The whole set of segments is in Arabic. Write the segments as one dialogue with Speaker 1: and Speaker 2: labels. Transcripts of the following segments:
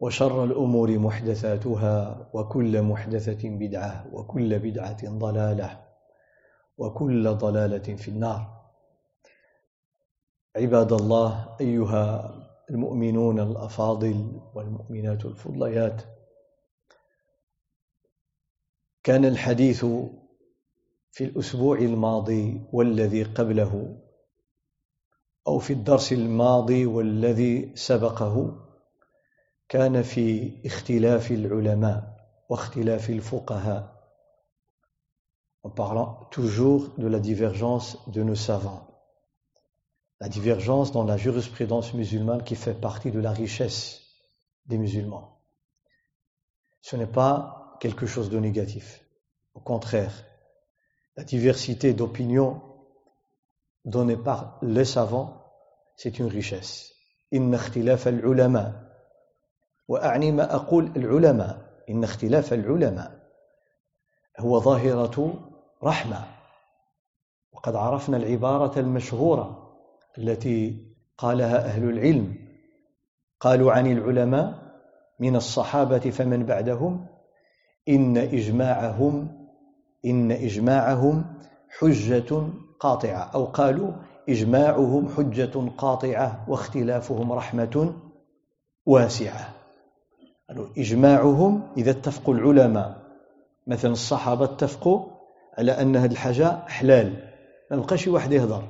Speaker 1: وشر الأمور محدثاتها وكل محدثة بدعة وكل بدعة ضلالة وكل ضلالة في النار. عباد الله أيها المؤمنون الأفاضل والمؤمنات الفضليات كان الحديث في الأسبوع الماضي والذي قبله أو في الدرس الماضي والذي سبقه كان في اختلاف العلماء واختلاف الفقهاء en parlant toujours de la divergence de nos savants la divergence dans la jurisprudence musulmane qui fait partie de la richesse des musulmans ce n'est pas quelque chose de négatif au contraire la diversité d'opinions donnée par les savants c'est une richesse إن اختلاف العلماء وأعني ما أقول العلماء إن اختلاف العلماء هو ظاهرة رحمة. وقد عرفنا العبارة المشهورة التي قالها أهل العلم. قالوا عن العلماء من الصحابة فمن بعدهم إن إجماعهم إن إجماعهم حجة قاطعة. أو قالوا إجماعهم حجة قاطعة واختلافهم رحمة واسعة. إجماعهم إذا اتفقوا العلماء. مثلا الصحابة اتفقوا على أن هذه الحاجة حلال ما بقى شي واحد يهضر.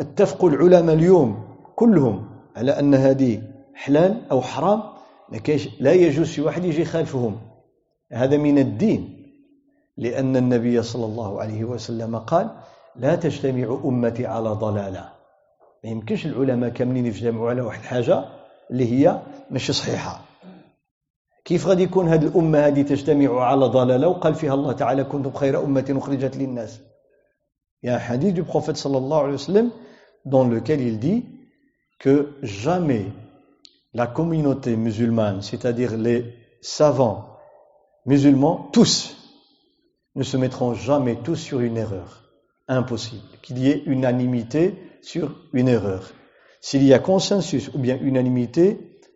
Speaker 1: اتفقوا العلماء اليوم كلهم على أن هذه حلال أو حرام لا يجوز شي واحد يجي خلفهم هذا من الدين لأن النبي صلى الله عليه وسلم قال لا تجتمع أمتي على ضلالة. ما يمكنش العلماء كاملين يجتمعوا على واحد الحاجة اللي هي ماشي صحيحة. كيف غادي يكون هذه الأمة هذه تجتمع على ضلالة وقال فيها الله تعالى كنتم خير أمة أخرجت للناس Il y a un hadith du prophète sallallahu alayhi wa sallam dans lequel il dit que jamais la communauté musulmane, c'est-à-dire les savants musulmans, tous, ne se mettront jamais tous sur une erreur. Impossible. Qu'il y ait unanimité sur une erreur. S'il y a consensus ou bien unanimité,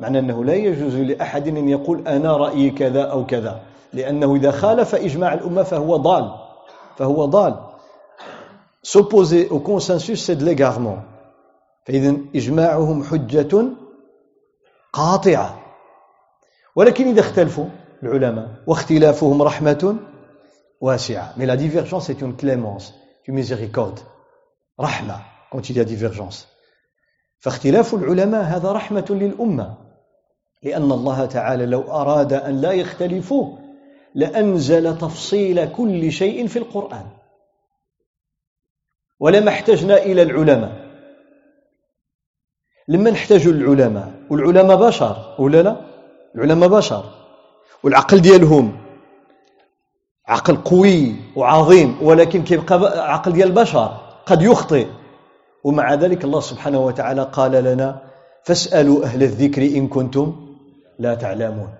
Speaker 1: معنى أنه لا يجوز لأحد أن يقول أنا رأيي كذا أو كذا. لأنه إذا خالف إجماع الأمة فهو ضال. فهو ضال. S'opposer au consensus c'est de l'égarement. فإذا إجماعهم حجة قاطعة. ولكن إذا اختلفوا العلماء واختلافهم رحمة واسعة. Mais la divergence est une clémence une miséricorde. رحمة quand il y a divergence. فاختلاف العلماء هذا رحمة للأمة. لأن الله تعالى لو أراد أن لا يختلفوا لأنزل تفصيل كل شيء في القرآن. ولما احتجنا إلى العلماء. لما نحتاج العلماء. والعلماء بشر ولا لا؟ العلماء بشر. والعقل ديالهم عقل قوي وعظيم ولكن كيبقى عقل ديال البشر قد يخطئ. ومع ذلك الله سبحانه وتعالى قال لنا فاسألوا أهل الذكر إن كنتم لا تعلمون.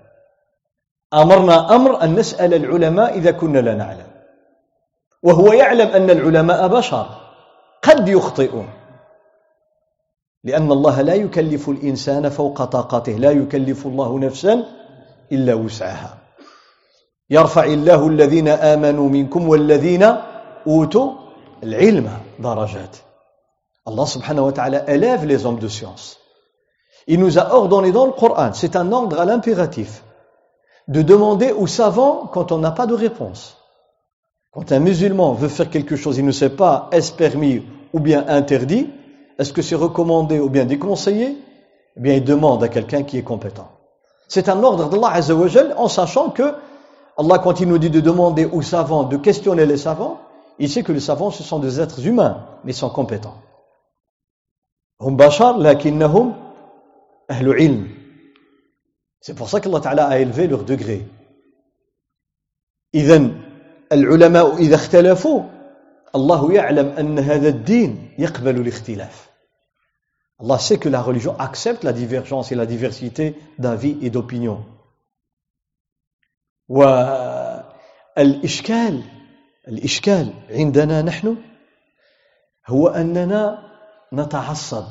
Speaker 1: أمرنا أمر أن نسأل العلماء إذا كنا لا نعلم. وهو يعلم أن العلماء بشر قد يخطئون. لأن الله لا يكلف الإنسان فوق طاقته لا يكلف الله نفسا إلا وسعها. يرفع الله الذين آمنوا منكم والذين أوتوا العلم درجات. subhanahu wa ta'ala élève les hommes de. Il nous a ordonné dans le Coran, c'est un ordre à l'impératif, de demander aux savants quand on n'a pas de réponse. Quand un musulman veut faire quelque chose, il ne sait pas est-ce permis ou bien interdit, est-ce que c'est recommandé ou bien déconseillé Eh bien, il demande à quelqu'un qui est compétent. C'est un ordre d'Allah Azzawajal en sachant que Allah, quand il nous dit de demander aux savants, de questionner les savants, il sait que les savants, ce sont des êtres humains, mais sont compétents. Hum bashar, lakinnahum ahlu ilm. C'est pour ça qu'Allah Ta'ala a élevé leur degré. إذن العلماء إذا اختلفوا الله يعلم أن هذا الدين يقبل الاختلاف Allah sait que la religion accepte la divergence et la diversité d'avis et d'opinions. والإشكال الإشكال عندنا نحن هو أننا نتعصب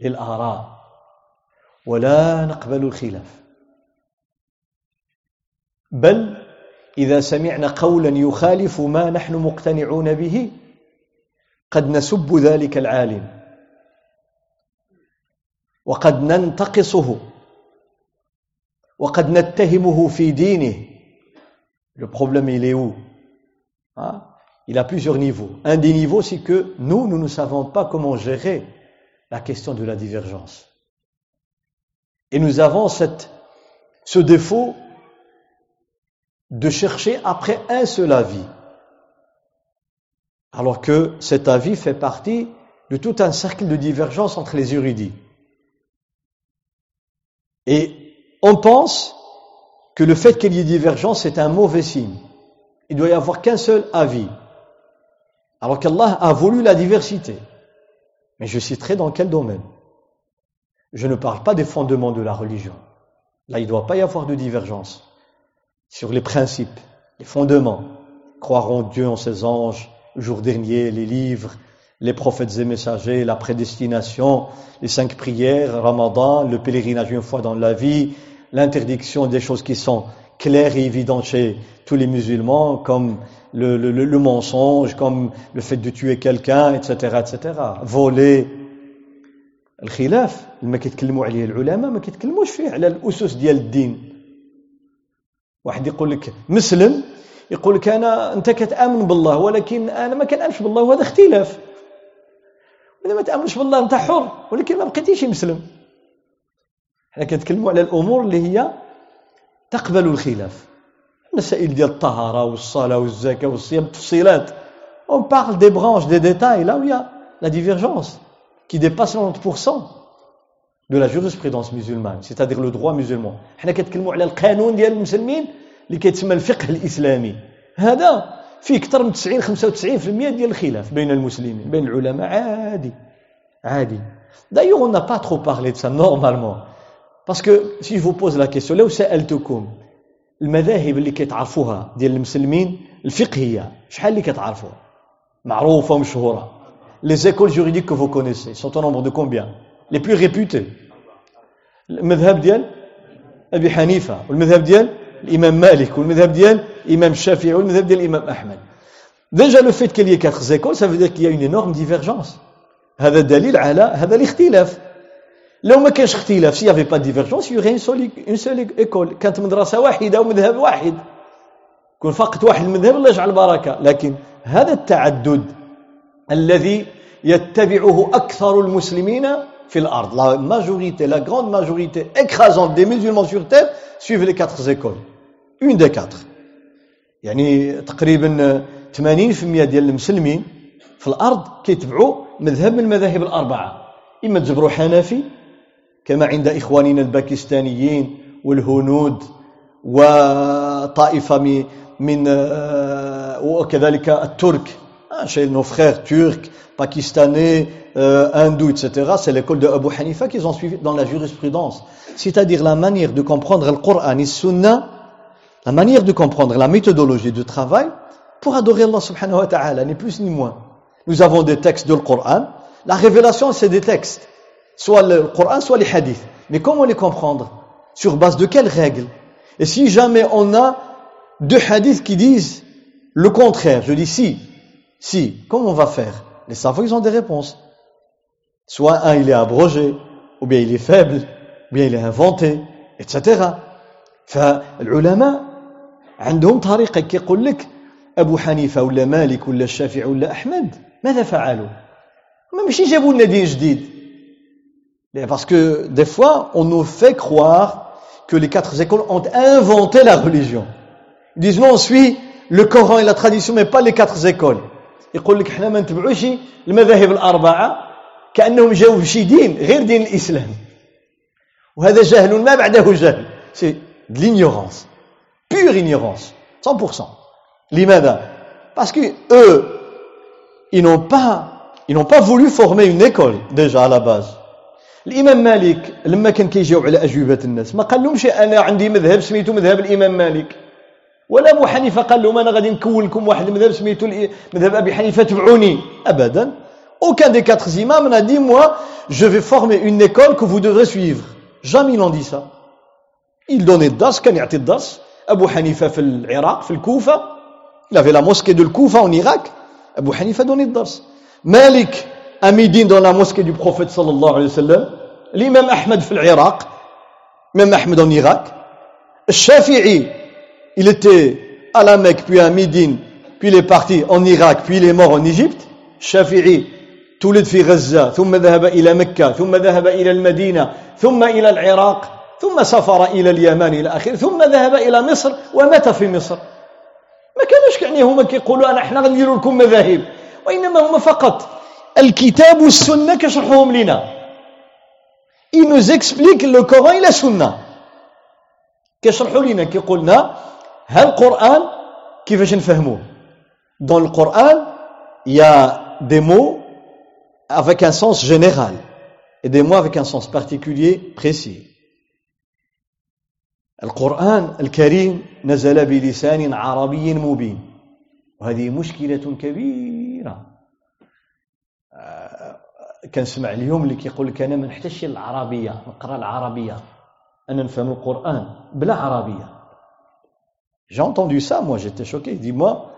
Speaker 1: للآراء ولا نقبل الخلاف بل إذا سمعنا قولا يخالف ما نحن مقتنعون به قد نسب ذلك العالم وقد ننتقصه وقد نتهمه في دينه Le problème, il est où hein Il a plusieurs niveaux. Un des niveaux, c'est que nous, nous ne savons pas comment gérer la question de la divergence. Et nous avons ce défaut de chercher après un seul avis, alors que cet avis fait partie de tout un cercle de divergence entre les érudits. Et on pense que le fait qu'il y ait divergence est un mauvais signe. Il doit y avoir qu'un seul avis. Alors qu'Allah a voulu la diversité. Mais je citerai dans quel domaine? Je ne parle pas des fondements de la religion. Là, il ne doit pas y avoir de divergence sur les principes, les fondements. Croire en Dieu, en ses anges, le jour dernier, les livres, les prophètes et messagers, la prédestination, les cinq prières, Ramadan, le pèlerinage une fois dans la vie, l'interdiction des choses qui sont claires et évidentes chez tous les musulmans, comme le, le, le mensonge, comme le fait de tuer quelqu'un, etc., etc. Voler. الخلاف. لما كيتكلموا عليه العلماء ما كيتكلموش فيه على الأسس ديال الدين. واحد يقول لك مسلم يقول لك أنا أنت كتآمن بالله ولكن أنا ما كنآمنش بالله وهذا اختلاف. اذا ما تآمنش بالله أنت حر ولكن ما بقيتيش مسلم. حنا كنتكلموا على الأمور اللي هي تقبل الخلاف. المسائل ديال الطهارة والصلاة والزكاة والصيام تفصيلات branches des détails. Là où il y a la divergence. qui dépasse 90% de la jurisprudence musulmane c'est-à-dire le droit musulman حنا كنتكلموا على القانون ديال المسلمين اللي كيتسمى الفقه الاسلامي هذا فيه اكثر من 90 95% ديال الخلاف بين المسلمين بين العلماء عادي عادي d'ailleurs on n'a pas trop parlé de ça normalement parce que si je vous pose la question لو سالتكم المذاهب اللي كيتعرفوها ديال المسلمين الفقهيه شحال اللي كتعرفوها معروفه ومشهوره les écoles juridiques que vous connaissez sont au nombre de combien les plus réputés المذهب ديال ابي حنيفه والمذهب ديال الامام مالك والمذهب ديال الامام الشافعي والمذهب ديال الامام احمد déjà le fait qu'il y ait quatre écoles ça veut dire qu'il y a une énorme divergence هذا دليل على هذا الاختلاف لو ما كانش اختلاف s'il y avait pas de divergence il y aurait une seule, une seule école كانت مدرسه واحده ومذهب واحد كون فقط واحد المذهب الله يجعل بركه لكن هذا التعدد الذي يتبعه أكثر المسلمين في الأرض. La majorité la grande majorité écrasante des musulmans sur terre suivent les quatre écoles. Une des quatre. يعني تقريبا 80% ديال المسلمين في الأرض كيتبعوا مذهب من المذاهب الأربعة. إما تجبروا حنفي كما عند إخواننا الباكستانيين والهنود وطائفة من آه، وكذلك الترك. Chez nos frères turcs, pakistanais, euh, hindous, etc. C'est l'école de Abu Hanifa qu'ils ont suivi dans la jurisprudence. C'est-à-dire la manière de comprendre le Coran et le Sunna, la manière de comprendre la méthodologie de travail pour adorer Allah subhanahu wa ta'ala, ni plus ni moins. Nous avons des textes du Coran. La révélation, c'est des textes. Soit le Coran, soit les hadiths. Mais comment les comprendre? Sur base de quelles règles? Et si jamais on a deux hadiths qui disent le contraire, je dis si, si, comment on va faire Les savants, ils ont des réponses. Soit un, il est abrogé, ou bien il est faible, ou bien il est inventé, etc. فالعلماء عندهم طريقة كيقول لك أبو حنيفة ولا مالك ولا الشافعي ولا أحمد ماذا فعلوا؟ ما ماشي جابوا لنا دين جديد Parce que des fois, on nous fait croire que les quatre écoles ont inventé la religion. Ils disent non, on suit le Coran et la tradition, mais pas les quatre écoles. يقول لك إحنا ما نتبعوش المذاهب الأربعة كأنهم جاوا بشي دين غير دين الإسلام. وهذا جهل ما بعده جهل. سي de l'ignorance. Pure ignorance. 100% لماذا؟ Parce que eux ils n'ont pas ils n'ont pas voulu former une école déjà à la base. الإمام مالك لما كان كيجاوب على أجوبة الناس ما قال لهمش أنا عندي مذهب سميتو مذهب الإمام مالك. ولا ابو حنيفه قال لهم أنا غادي نكون لكم واحد المذهب سميتو مذهب ابي حنيفه تبعوني ابدا aucun des quatre imams n'a dit moi je vais former une école que vous devrez suivre jamais ils n'ont dit ça il donnait الدرس كان يعطي الدرس ابو حنيفه في العراق في الكوفه il avait la mosquée de الكوفه en Irak ابو حنيفه donnait الدرس مالك à Médine dans la mosquée du prophète sallallahu alayhi wa sallam l'imam Ahmed في العراق même Ahmed en Irak الشافعي il était à la Mecque, puis à Médine, puis il est parti en Irak, puis il est mort en Égypte. Shafi'i, تولد في غزة ثم ذهب إلى مكة ثم ذهب إلى المدينة ثم إلى العراق ثم سافر إلى اليمن إلى آخره ثم ذهب إلى مصر ومات في مصر ما كانوش يعني هما كيقولوا أنا إحنا غنديروا لكم مذاهب وإنما هما فقط الكتاب والسنة كشرحوهم لنا Il nous explique le Coran et la Sunna. كيشرحوا لنا كيقول لنا هل القرآن كيفاش نفهموه dans le Coran il y a des mots avec un sens général et des mots avec précis. القرآن الكريم نزل بلسان عربي مبين. وهذه مشكلة كبيرة. كنسمع اليوم اللي كيقول لك أنا ما نحتاجش العربية نقرأ العربية. أنا نفهم القرآن بلا عربية. J'ai entendu ça, moi j'étais choqué. Il dit, moi,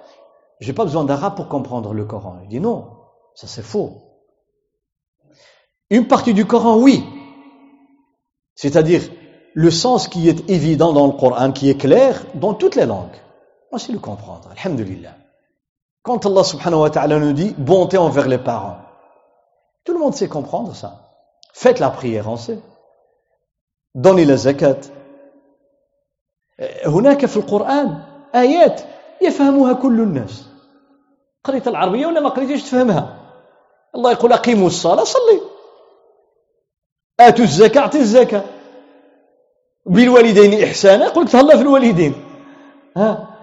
Speaker 1: j'ai pas besoin d'arabe pour comprendre le Coran. Il dit, non, ça c'est faux. Une partie du Coran, oui. C'est-à-dire le sens qui est évident dans le Coran, qui est clair dans toutes les langues. Moi, c'est le comprendre. Alhamdulillah. Quand Allah subhanahu wa ta'ala nous dit bonté envers les parents, tout le monde sait comprendre ça. Faites la prière, on sait. Donnez la zakat, هناك في القرآن آيات يفهمها كل الناس. قريت العربية ولا ما قريتش؟ تفهمها؟ الله يقول أقيموا الصلاة صلي. آتوا الزكاة أعطي الزكاة. بالوالدين إحسانا يقول لك تهلا في الوالدين. ها؟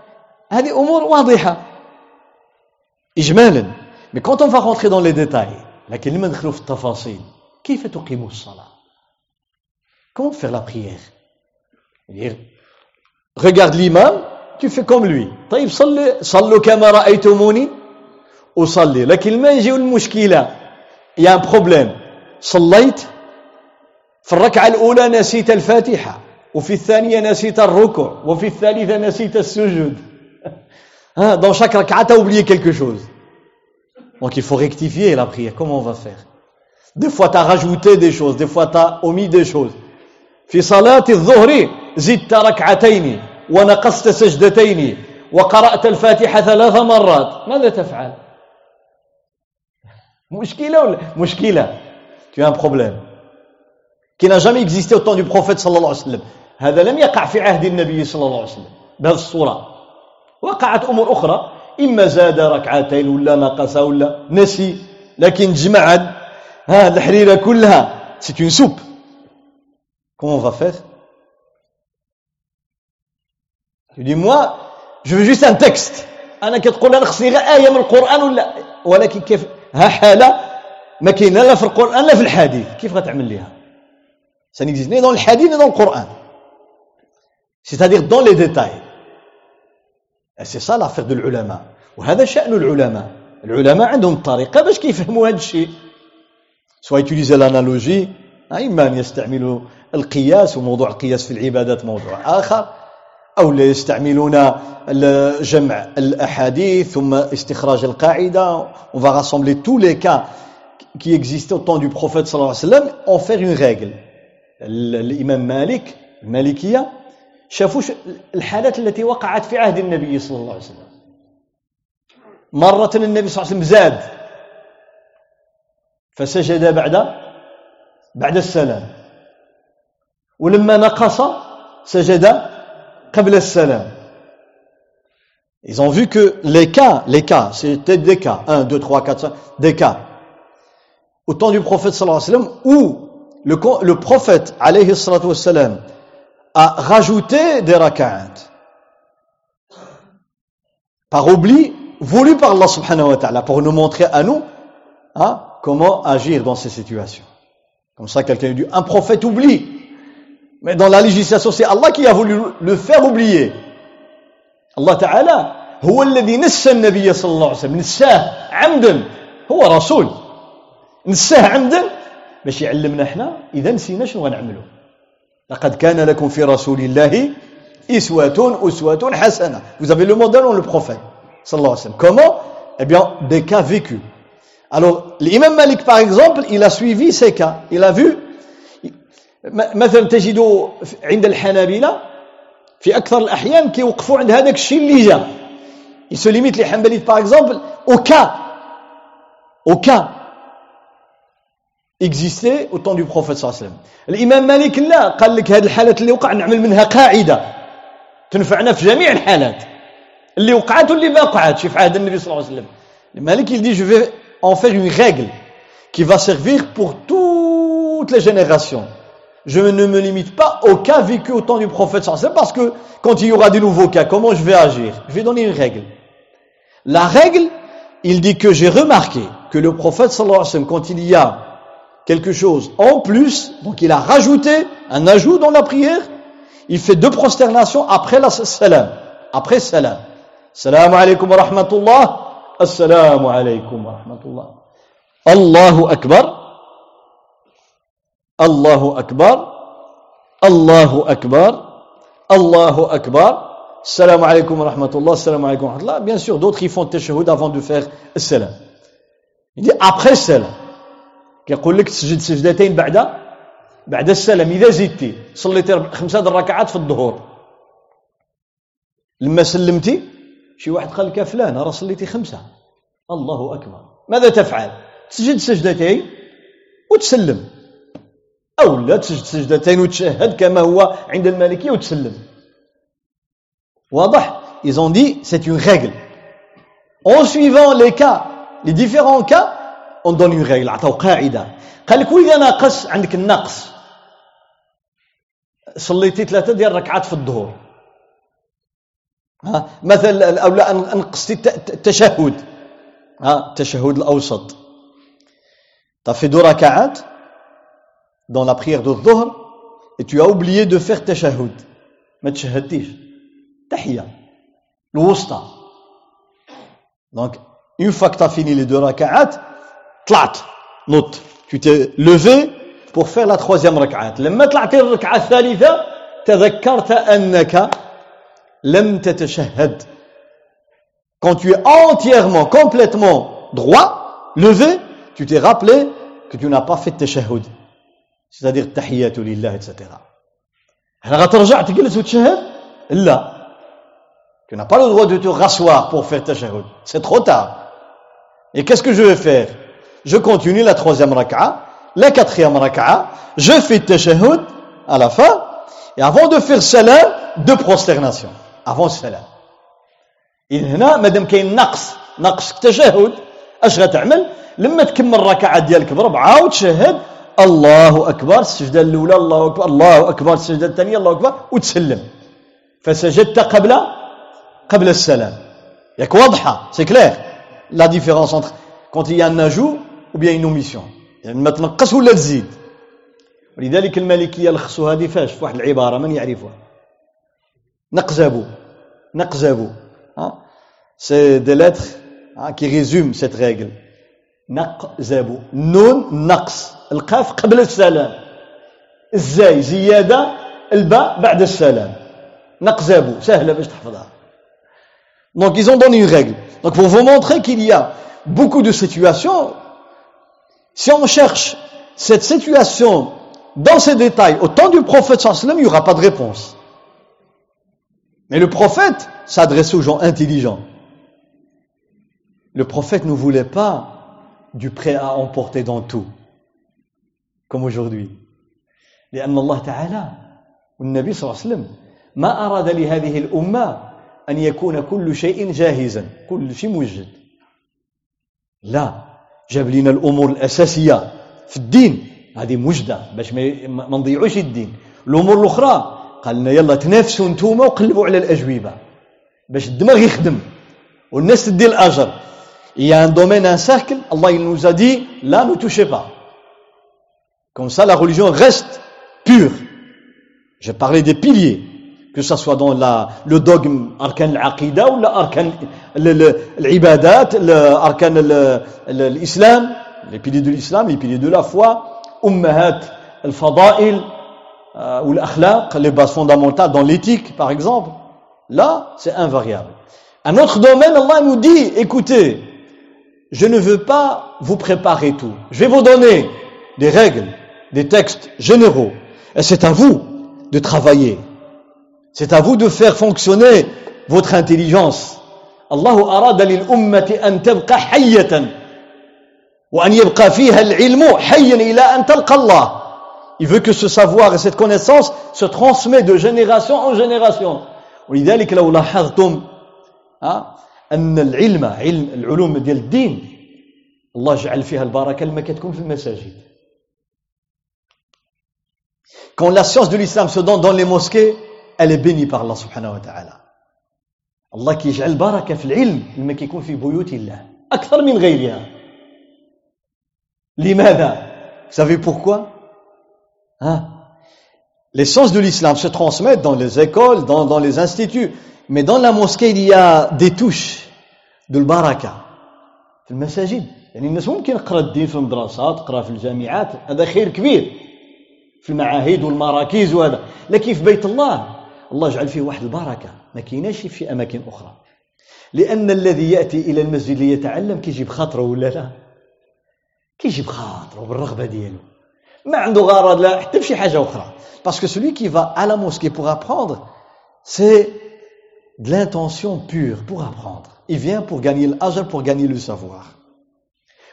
Speaker 1: هذه أمور واضحة. إجمالا quand on va rentrer dans les détails لكن لما ندخلوا في التفاصيل كيف تقيم الصلاة؟ Comment faire la prière؟ Regarde l'imam, tu fais comme lui. طيب صلي صلوا كما رأيتموني أصلي لكن ما يجي المشكلة il y a un problème صليت في الركعة الأولى نسيت الفاتحة وفي الثانية نسيت الركوع وفي الثالثة نسيت السجود hein, dans chaque rak'a tu as oublié quelque chose donc il faut rectifier la prière comment on va faire des fois tu as rajouté des choses des fois tu as omis des choses في صلاة الظهر زدت ركعتين ونقصت سجدتين وقرأت الفاتحة ثلاث مرات ماذا تفعل؟ مشكلة ولا؟ مشكلة. Tu as un problème. Qui n'a jamais existé au temps du prophète صلى الله عليه وسلم هذا لم يقع في عهد النبي صلى الله عليه وسلم. بهذه الصورة. وقعت أمور أخرى. إما زاد ركعتين ولا نقص ولا نسي. لكن جمع ها الحريرة كلها. C'est une soupe. Comment on va faire? Tu dis moi je veux juste un texte. أنا كتقول أنا خصني غير إيه من القران ولا ولكن كيف ها حاله ما كاينة لا في القران لا في الحديث كيف غتعمل ليها dans le hadith ni dans le Coran c'est-à-dire dans les détails. C'est ça l'affaire وهذا شأن العلماء العلماء عندهم طريقة باش كيفهموا هذا الشيء سواء يتيليزي l'analogie إما أن يستعملوا القياس وموضوع القياس في العبادات موضوع آخر أو لا يستعملون جمع الأحاديث ثم استخراج القاعدة. On va rassembler tous les cas qui existaient au temps du prophète صلى الله عليه وسلم en faire une règle. الإمام مالك المالكية شافوا الحالات التي وقعت في عهد النبي صلى الله عليه وسلم. مرة النبي صلى الله عليه وسلم زاد. فسجد بعد بعد السلام. ولما نقص سجد Ils ont vu que les cas, les cas, c'était des cas, 1, 2, 3, 4, 5, des cas. Au temps du prophète sallallahu alayhi wa sallam, où le, le prophète alayhi sallam a rajouté des raka'at. Par oubli, voulu par Allah subhanahu wa ta'ala, pour nous montrer à nous hein, comment agir dans ces situations. Comme ça, quelqu'un dit, un prophète oublie. Mais dans la législation, c'est Allah qui a voulu le faire oublier. Allah Ta'ala هو الذي نسى النبي صلى الله عليه وسلم نساه عمدا هو رسول نساه عمدا باش يعلمنا إحنا اذا نسينا شنو غنعملوا لقد كان لكم في رسول الله اسوة اسوة حسنة vous avez le modèle ou le prophète صلى الله عليه وسلم comment eh bien des cas vécus alors l'imam Malik par exemple il a suivi ces cas il a vu مثلا تجد عند الحنابلة في أكثر الأحيان كيوقفوا عند هذاك الشيء اللي جا. Les Hanbalites par exemple au cas au cas existait au temps du prophète صلى الله عليه وسلم الإمام مالك لا قال لك هذه الحالات اللي وقع نعمل منها قاعدة. تنفعنا في جميع الحالات. اللي وقعت واللي ما وقعتش في عهد النبي صلى الله عليه وسلم. مالك dit je vais en faire une règle qui va servir pour toutes les générations je ne me limite pas au cas vécu au temps du prophète sallallahu parce que quand il y aura des nouveaux cas comment je vais agir? Je vais donner une règle la règle il dit que j'ai remarqué que le prophète sallallahu alayhi quand il y a quelque chose en plus, donc il a rajouté un ajout dans la prière, il fait deux prosternations après السلام. Après السلام. السلام عليكم ورحمة الله. السلام عليكم ورحمة الله. الله أكبر. الله أكبر الله أكبر الله أكبر. السلام عليكم ورحمة الله السلام عليكم ورحمة الله. bien sûr d'autres ils font التشهد avant de faire السلام. il dit après السلام. كيقول لك تسجد سجدتين بعد بعد السلام. إذا زدتي صليتي خمسة الركعات في الظهور. لما سلمتي شي واحد قال لك فلان راه صليتي خمسة. الله أكبر. ماذا تفعل؟ تسجد سجدتين وتسلم. أو لا تسجد سجدتين وتشهد كما هو عند المالكية وتسلم. واضح؟ Ils ont dit c'est une règle. En suivant les cas les différents cas on donne une règle. عطاو قاعدة قال لك واذا ناقص عندك النقص. صليتي ثلاثة ديال الركعات في الظهر. ها؟ مثلا أو لا نقصتي التشهد. ها؟ التشهد tu as fait deux rak'at dans la prière de dhuhr et tu as oublié de faire tashahhud ما تشهدتيش تحيه الوسطى donc une fois que tu as fini les deux rak'at طلعت نط tu t'es levé pour faire la troisième ركعة لما طلعت الركعة الثالثة تذكرت أنك لم تتشهد quand tu es entièrement complètement droit levé tu t'es rappelé que tu n'as pas fait التشهد C'est-à-dire التحيات لله etc هل غترجع تجلس وتشهد لا tu n'as pas le droit de te rasseoir pour faire التشهد c'est trop tard et qu'est-ce que je vais faire je continue la troisième raka'a, la quatrième raka'a, je fais tashahhud à la fin, et avant de faire salam, deux prosternations. Avant salam. إذن هنا مادام كاين نقص نقص التشهد اش غتعمل لما تكمل الركعه ديالك بربعه عاود تشهد الله اكبر السجده الاولى الله اكبر الله اكبر السجده الثانية الله اكبر وتسلم فسجدت قبل قبل السلام ياك واضحه c'est clair la différence entre quand on a un ajout ou bien omission. يعني ما تنقص ولا تزيد ولذلك المالكيه لخصوا هذه فاش في واحد العباره من يعرفها نقزبوا نقزبوا ها c'est des lettres qui résume cette règle. نقزبوا non نقص القاف قبل السلام الزاي زياده الباء بعد السلام نقزبوا سهله باش تحفظها Donc ils ont donné une règle. Donc pour vous montrer qu'il y a beaucoup de situations, si on cherche cette situation dans ses détails au temps du prophète sallam, il n'y aura pas de réponse. Mais le prophète s'adressait aux gens intelligents. Le prophète ne voulait pas du prêt à emporter dans tout, Comme aujourd'hui. لأن الله تعالى والنبي صلى الله عليه وسلم ما أراد لهذه الأمة أن يكون كل شيء جاهزا كل شيء موجد لا جاب لنا الأمور الأساسية في الدين. هذه مجدة باش ما نضيعوش الدين. الأمور الأخرى قال لنا يلا تنافسوا نتوما وقلبوا على الأجوبة. باش الدماغ يخدم والناس تدي الأجر. Il y a un domaine, un cercle, Allah il nous a dit. Comme ça la religion reste pure. Je parlais des piliers. que ce soit dans la, le dogme arkan al-aqida ou l'arkan l'ibadat, l'arkan l'islam, les piliers de l'islam, les piliers de la foi, ummahat al-fada'il euh, ou l'akhlaq, les bases fondamentales dans l'éthique par exemple, là c'est invariable. Un autre domaine, Allah nous dit, écoutez, je ne veux pas vous préparer tout. Je vais vous donner des règles, des textes généraux. Et c'est à vous de travailler. C'est à vous de faire fonctionner votre intelligence. الله أراد للأمة أن تبقى حية وأن يبقى فيها العلم حيا إلى أن تلقى الله. Il veut que ce savoir et cette connaissance se transmet de génération en génération. ولذلك لو لاحظتم أن العلم علم العلوم ديال الدين الله جعل فيها البركة لما كتكون في المساجد. Quand la science de l'islam se donne dans les mosquées, elle est bénie par Allah subhanahu wa ta'ala الله كيجعل بركة في العلم لما كيكون في بيوت الله أكثر من غيرها لماذا Vous savez pourquoi hein Les sciences de l'islam se transmettent dans les écoles, dans, dans les instituts, mais dans la mosquée il y a des touches de البركة في المساجد يعني الناس ممكن يقرا الدين في المدرسات تقرا في الجامعات هذا خير كبير في المعاهد والمراكز وهذا. لكن في بيت الله الله جعل فيه واحد البركة. ما كايناش في أماكن أخرى. لأن الذي يأتي إلى المسجد ليتعلم كيجيب خاطره ولا لا؟ كيجيب خاطره بالرغبة ديالو. ما عنده غرض لا حتى في شي حاجة أخرى. باسكو qui va à la mosquée pour apprendre c'est de l'intention pure pour apprendre. Il vient pour gagner l'ajr pour gagner le savoir.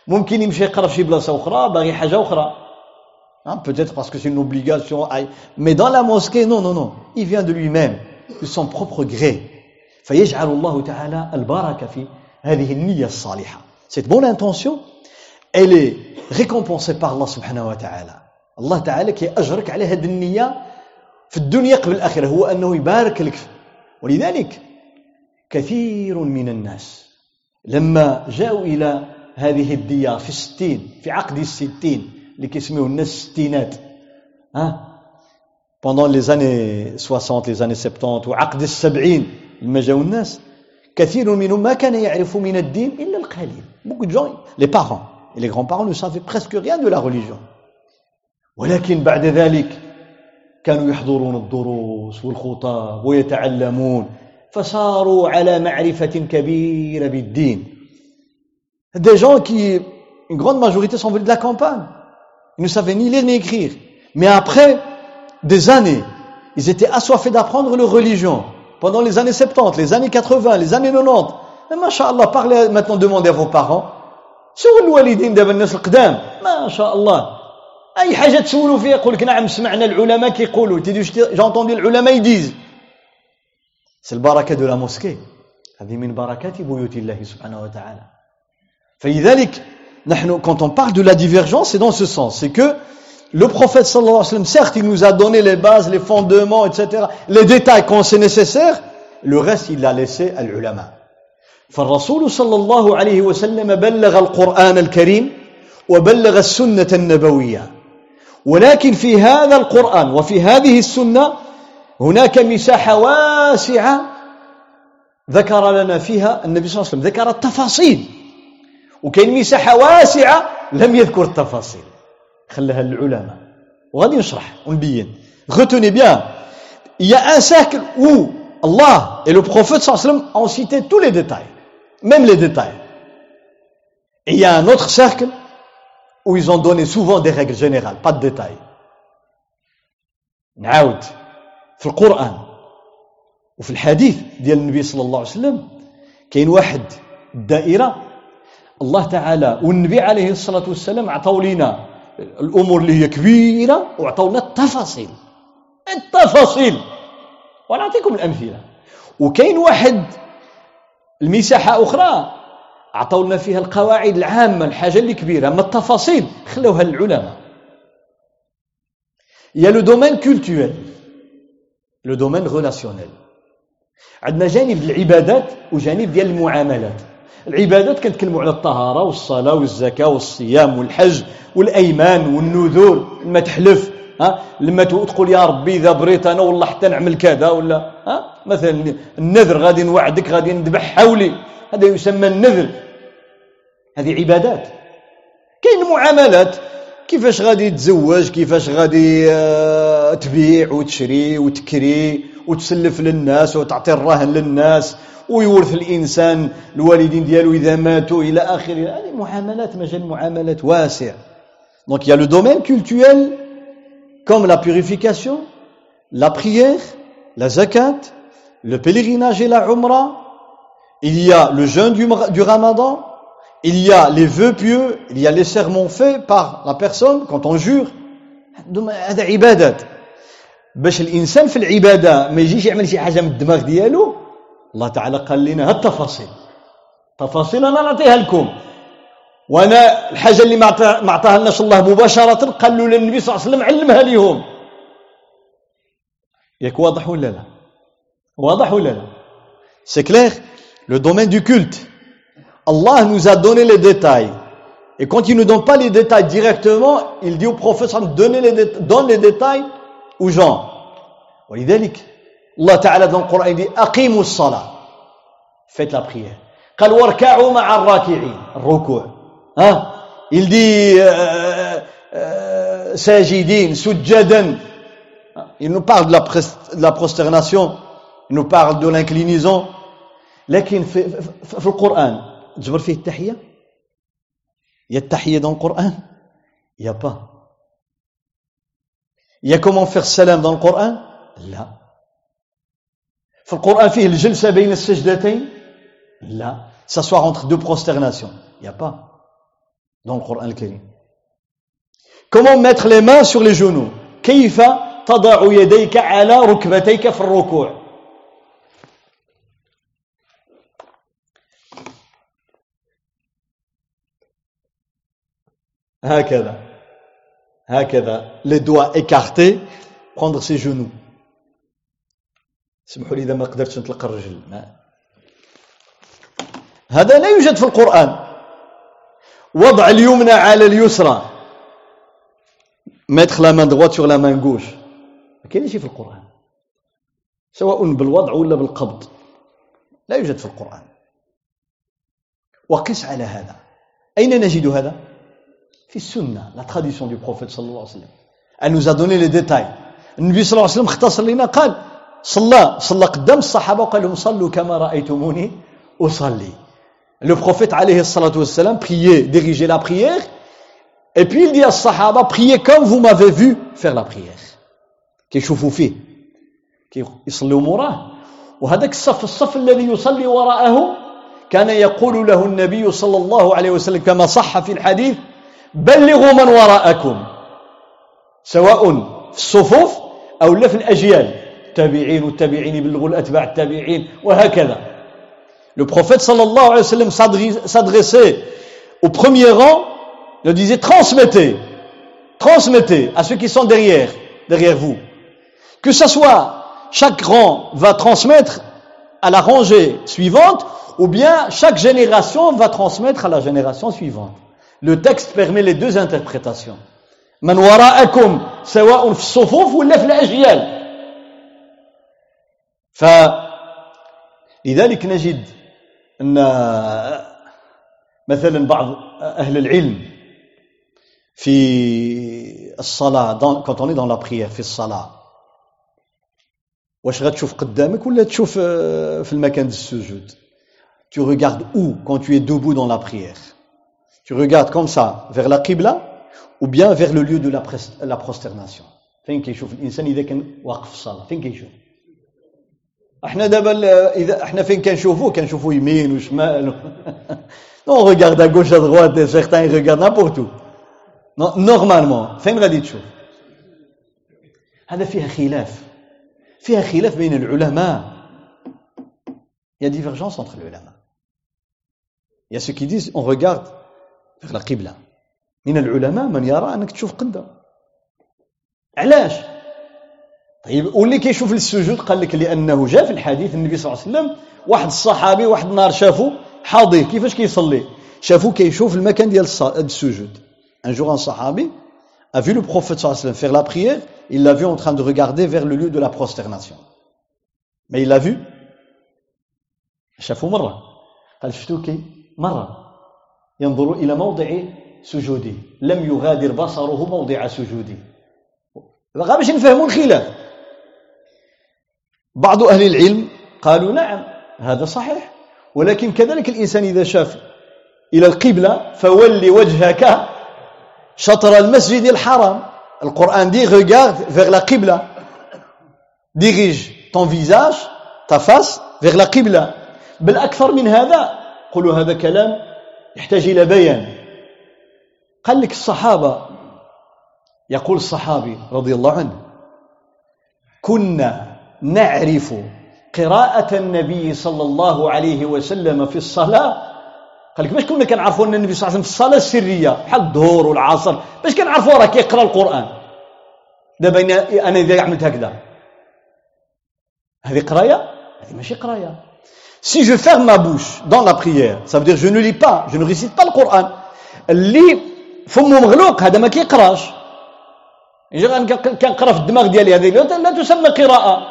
Speaker 1: ممكن يمشي يقرأ في شي بلاصة أخرى باغي حاجة أخرى. Hein, Peut-être parce que c'est une obligation. Mais dans la mosquée, non, non, non. Il vient de lui-même, de son propre gré. فيجعل الله تعالى البركة في هذه النية الصالحة. Cette bonne intention, elle est récompensée par Allah subhanahu wa ta'ala. الله تعالى كي أجرك على هذه النية في الدنيا قبل الآخرة هو أنه يبارك لك ولذلك كثير من الناس لما جاءوا إلى هذه الديار في الستين في عقد الستين اللي كيسميوه الناس الستينات ها pendant les années 60 les années 70 وعقد السبعين لما جاو الناس كثير منهم ما كان يعرف من الدين إلا القليل beaucoup de gens les parents et les grands-parents ne savaient presque rien de la religion ولكن بعد ذلك كانوا يحضرون الدروس والخطاب ويتعلمون فصاروا على معرفة كبيرة بالدين des gens qui une grande majorité sont venus de la campagne Ils ne savaient ni lire ni écrire. Mais après des années, ils étaient assoiffés d'apprendre leur religion. Pendant les années 70, les années 80, les années 90. Mais masha'Allah, parlez maintenant, demandez à vos parents. سولوا الوالدين دابا الناس القدام ما شاء الله اي حاجه تسولوا فيها يقول لك نعم سمعنا العلماء كيقولوا تي جون entendu العلماء يديز سي البركه دو لا موسكي هذه من بركات بيوت الله سبحانه وتعالى فلذلك نحن quand on parle de la divergence c'est dans ce sens c'est que le prophète صلى الله عليه وسلم certes il nous a donné les bases les fondements etc les détails quand c'est nécessaire le reste il l'a laissé à l'ulama فالرسول صلى الله عليه وسلم بلغ القرآن الكريم وبلغ السنة النبوية ولكن في هذا القرآن وفي هذه السنة هناك مساحة واسعة ذكر لنا فيها النبي صلى الله عليه وسلم ذكر التفاصيل وكاين مساحة واسعة لم يذكر التفاصيل. خلها للعلماء. وغادي نشرح ونبين. retenez bien y a un cercle où الله et le prophète صلى الله عليه وسلم ont cité tous les détails même les détails y a un autre cercle où ils ont donné souvent des règles générales pas de détails. نعاود في القرآن وفي الحديث ديال النبي صلى الله عليه وسلم كاين واحد الدائره الله تعالى والنبي عليه الصلاة والسلام عطاو لنا الأمور اللي هي كبيرة وعطاو لنا التفاصيل. التفاصيل. ونعطيكم الأمثلة. وكاين واحد المساحة أخرى عطاو لنا فيها القواعد العامة الحاجة اللي كبيرة أما التفاصيل خلوها للعلماء. a le domaine culturel, le domaine relationnel. عندنا جانب العبادات وجانب ديال المعاملات. العبادات كنتكلموا على الطهارة والصلاة والزكاة والصيام والحج والأيمان والنذور لما تحلف ها؟ لما تقول يا ربي إذا بريت أنا والله حتى نعمل كذا ولا ها؟ مثلا النذر غادي نوعدك غادي نذبح حولي هذا يسمى النذر. هذه عبادات. كاين معاملات كيفاش غادي تزوج كيفاش غادي آه، تبيع وتشري وتكري وتسلف للناس وتعطي الرهن للناس ويورث الانسان الوالدين ديالو اذا ماتوا الى اخره هذه معاملات مجال معاملات واسع دونك يا لو دومين كولتويل كوم لا بوريفيكاسيون لا بريير لا زكاه le pèlerinage et la umrah il y a le jeûne du, du ramadan il y a les vœux pieux, il y a les sermons faits par la personne quand on jure هذا عبادات باش الانسان في العباده ما يجيش يعمل شي حاجه من الدماغ ديالو الله تعالى قال لنا هاد التفاصيل. تفاصيل أنا نعطيها لكم. وأنا الحاجة اللي ما عطاها لناش الله مباشرة قال له للنبي صلى الله عليه وسلم علمها ليهم ياك واضح ولا لا؟ واضح ولا لا؟ c'est clair le domaine du culte Allah nous a donné les détails. Et quand il ne donne pas les détails directement, il dit au prophète, donne les détails aux gens. ولذلك الله تعالى dans le Coran il dit أقيموا الصلاة faites la prière قال واركعوا مع الراكعين الركوع ها il dit euh, euh, ساجدين سجدا il nous parle de la, de la prosternation il nous parle de l'inclinaison لكن في, في, في القرآن تجبر فيه التحية Il y a التحية dans le Coran Il n'y a pas. Il y a comment faire salam dans le Coran لا. في القرآن فيه الجلسة بين السجدتين لا. S'asseoir entre deux prosternations. Il n'y a pas. Dans le Coran الكريم. Comment mettre les mains sur les genoux كيف تضع يديك على ركبتيك في الركوع هكذا هكذا les doigts écartés prendre ses genoux سمحوا لي إذا ما قدرتش نطلق الرجل. ما. هذا لا يوجد في القرآن. وضع اليمنى على اليسرى. mettre la main droite sur la main gauche. ما في القرآن. سواء بالوضع ولا بالقبض. لا يوجد في القرآن. وقس على هذا. أين نجد هذا؟ في السنة la tradition du prophète صلى الله عليه وسلم. Elle nous a donné النبي صلى الله عليه وسلم اختصر لنا قال صلى صلى قدام الصحابة وقال لهم صلوا كما رأيتموني أصلي. Le prophète عليه الصلاة والسلام priait dirigeait la prière. Et puis il dit à الصحابة priez comme vous m'avez faire la prière. كيشوفوا فيه يصلوا مراه وهذاك الصف الصف الذي يصلي وراءه كان يقول له النبي صلى الله عليه وسلم كما صح في الحديث بلغوا من وراءكم سواء في الصفوف أو لا في الأجيال. التابعين والتابعين يبلغوا الأتباع التابعين وهكذا Le prophète sallallahu alayhi wa sallam s'adressait au premier rang, il disait transmettez, transmettez à ceux qui sont derrière, derrière vous. Que ce soit chaque rang va transmettre à la rangée suivante, ou bien chaque génération va transmettre à la génération suivante. Le texte permet les deux interprétations. من وراءكم سواء في الصفوف ولا في الأجيال فلذلك نجد أن مثلا بعض أهل العلم في الصلاة quand on est dans la prière في الصلاة واش غتشوف قدامك ولا تشوف في المكان السجود tu regardes où quand tu es debout dans la prière tu regardes comme ça vers la qibla ou bien vers le lieu de la, la prosternation فين كيشوف الانسان اذا كان واقف في الصلاه فين كيشوف إحنا دابا اذا إحنا فين كنشوفو؟ كنشوفو يمين وشمال. نو ريغارد ا غوش ا دروات سيغتان ريغارد نابورتو normalement فين غادي تشوف؟ هذا فيها خلاف. فيها خلاف بين العلماء. y a divergence entre العلماء. y a ceux qui disent on regarde vers la قبله من العلماء من يرى أنك تشوف قدام. علاش؟ طيب واللي كيشوف السجود قال لك لأنه جاء في الحديث النبي صلى الله عليه وسلم واحد الصحابي واحد النهار شافو حاضر كيفاش كيصلي؟ شافو كيشوف المكان ديال السجود. Un jour un sahabi a vu le prophète sallallahu alayhi wa sallam faire la prière il l'a vu en train de regarder vers le lieu de la prosternation. Mais il l'a vu. شافو مرة. قال شفتو كي؟ مرة. ينظر إلى موضع سجودي لم يغادر بصره موضع سجودي بغا باش نفهموا الخلاف. بعض أهل العلم قالوا نعم هذا صحيح. ولكن كذلك الإنسان إذا شاف إلى القبلة فول وجهك شطر المسجد الحرام. القرآن dit regarde vers la qibla dirige ton visage ta vers la qibla بل أكثر من هذا قولوا هذا كلام يحتاج إلى بيان. قال لك الصحابة يقول الصحابي رضي الله عنه كنا نعرف قراءة النبي صلى الله عليه وسلم في الصلاة. قال لك باش كنا كنعرفوا أن النبي صلى الله عليه وسلم في الصلاة السرية بحال الظهر والعصر باش كنعرفوا راه كيقرا القرآن؟ دابا أنا إذا عملت هكذا. هذه قراية؟ هذه ماشي قراية. Si je ferme ma bouche dans la prière, ça veut dire je ne lis pas, je ne récite pas le Coran. اللي فمه مغلوق هذا ما كيقراش كنقرا في الدماغ ديالي هذه لا تسمى قراءة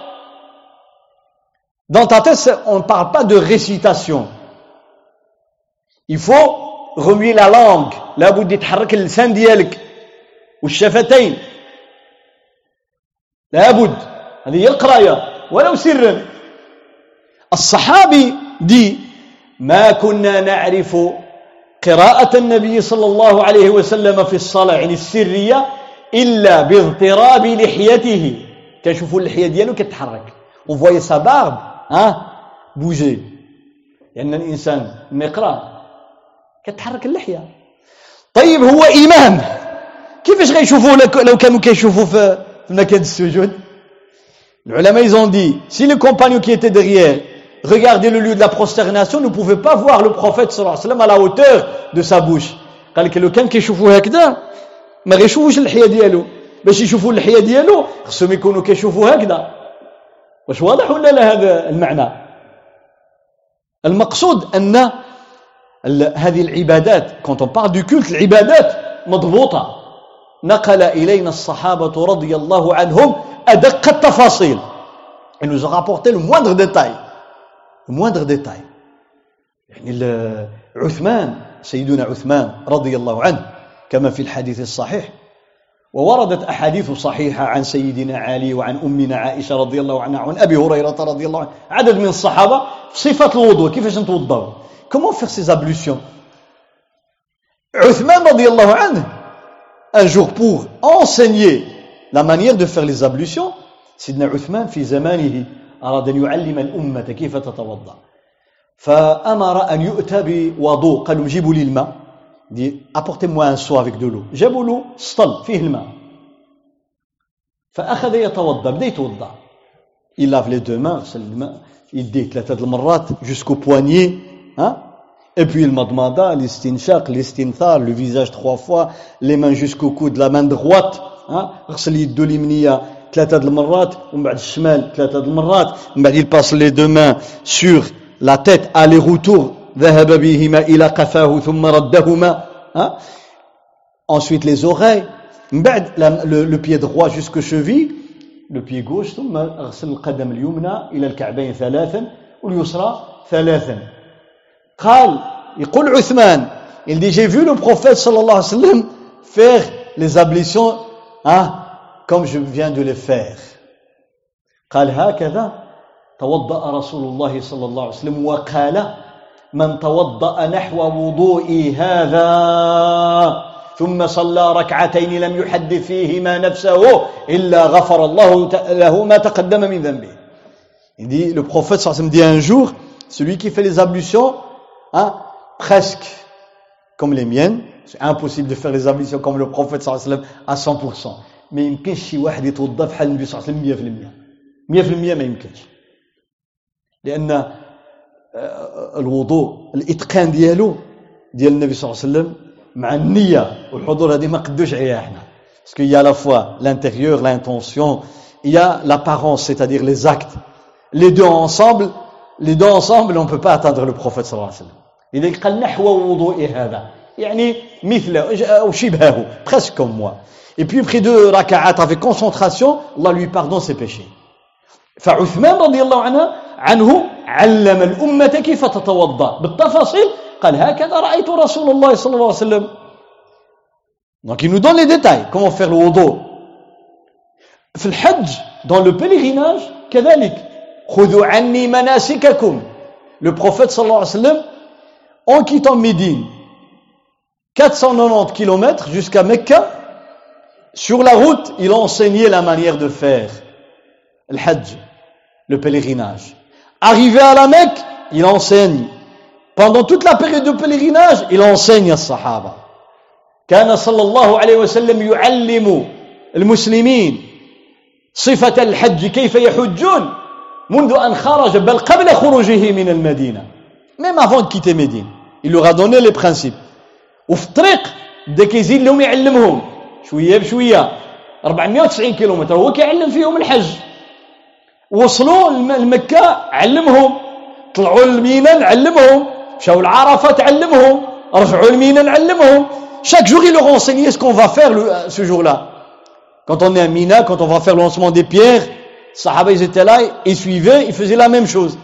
Speaker 1: Dans ta tête, on ne parle pas de récitation. Il faut remuer la langue. لابد يتحرك اللسان ديالك والشفتين. لابد. هذه هي القراية ولو سرا. الصحابي دي ما كنا نعرف قراءة النبي صلى الله عليه وسلم في الصلاة يعني السرية إلا باضطراب لحيته كنشوفوا اللحية ديالو كتحرك on voyait sa barbe hein bouger لأن الإنسان لما يقرأ كتحرك اللحية طيب هو إمام كيفاش غيشوفوه لو كانوا كيشوفوا في مكان السجود العلماء ils ont dit si le compagnon qui était derrière regardez le lieu de la prosternation, ne pouvait pas voir le prophète sallallahu alayhi wa sallam à la hauteur de sa bouche. قال لك لو كان كيشوفوا هكذا ما غيشوفوش اللحيه ديالو باش يشوفوا اللحيه ديالو خصهم يكونوا كيشوفوا هكذا واش واضح ولا لا هذا المعنى؟ المقصود أن هذه العبادات quand on parle du culte العبادات مضبوطة. نقل إلينا الصحابة رضي الله عنهم أدق التفاصيل. Ils nous ont rapporté le moindre détail. Moindre détail. يعني عثمان سيدنا عثمان رضي الله عنه كما في الحديث الصحيح. ووردت أحاديث صحيحة عن سيدنا علي وعن أمنا عائشة رضي الله عنها وعن أبي هريرة رضي الله عنه. عدد من الصحابة صفة الوضوء. كيفاش نتوضاو comment faire ces ablutions? عثمان رضي الله عنه un jour pour enseigner la manière de faire les ablutions سيدنا عثمان في زمانه أراد أن يعلم الأمة كيف تتوضأ. فأمر أن يؤتى بوضوء. قالوا جيبوا لي الماء. دي apportez-moi un seau avec de l'eau جابوا له سطل فيه الماء فأخذ يتوضأ بدأ يتوضأ il lave les deux mains il dit ثلاثة المرات jusqu'au poignet hein et puis il madmada l'istinshaq l'istinthar le visage trois fois les mains jusqu'au coude la main droite hein غسل يده اليمنيه ثلاثة المرات ومن بعد الشمال ثلاثة المرات من بعد il passe les deux mains sur la tête aller-retour ذهب بهما إلى قفاه ثم ردهما ensuite les oreilles. من بعد le pied droit jusqu'aux chevilles. Le pied gauche ثم أغسل القدم اليمنى إلى الكعبين ثلاثا واليسرى ثلاثا. قال يقول عثمان il dit j'ai vu le prophète صلى الله عليه وسلم faire les ablutions comme je viens de les faire. قال هكذا توضأ رسول الله صلى الله عليه وسلم وقال من توضأ نحو وضوئي هذا ثم صلى ركعتين لم يحدث فيهما نفسه إلا غفر الله له ما تقدم من ذنبه Il dit, le prophète sallam dit un jour, celui qui fait les ablutions, hein, presque comme les miennes, c'est impossible de faire les ablutions comme le prophète sallam à 100%. ما يمكنش شي واحد يتوضا بحال النبي صلى الله عليه وسلم 100% 100% ما يمكنش لأن الوضوء الاتقان ديالو ديال النبي صلى الله عليه وسلم مع النيه والحضور هذه ما قدوش عليها احنا باسكو يا لا فوا l'intérieur l'intention il y a l'apparence c'est-à-dire les actes les deux ensemble les deux ensemble on peut pas atteindre le prophète صلى الله عليه وسلم لذلك قال نحو وضوء هذا يعني مثله او شبهه presque comme moi et puis pris deux raka'at avec concentration Allah lui pardonne ses péchés فعثمان رضي الله عنه عنه علم الأمة كيف تتوضأ بالتفاصيل قال هكذا رأيت رسول الله صلى الله عليه وسلم Donc il nous donne les détails, comment faire le wudu. في الحج, dans le pèlerinage, كذلك خذوا عني مناسككم. Le prophète صلى الله عليه وسلم, en quittant Médine, 490 km jusqu'à Mecca, sur la route, il a enseigné la manière de faire le hajj, le pèlerinage. Arrivé à la Mecque, il enseigne. Pendant toute la période de pèlerinage, il enseigne à Sahaba. كان صلى الله عليه وسلم يعلم المسلمين صفة الحج كيف يحجون منذ أن خرج بل قبل خروجه من المدينة même avant de quitter Médine il leur a donné les principes. وفي الطريق بدا كيزيد لهم يعلمهم شوية بشوية 490 كيلومتر هو كيعلم فيهم الحج وصلوا لمكة علمهم. طلعوا لمنى علمهم. مشاو لعرفة علمهم. رجعوا لمنى علمهم. شاك جوغ يلو غونسيني اسكو فا فير سو جوغ لا كونت اوني ميناء كونت اون فا فيغ لونسمون دي بيير الصحابة étaient là ils suivaient ils faisaient la même chose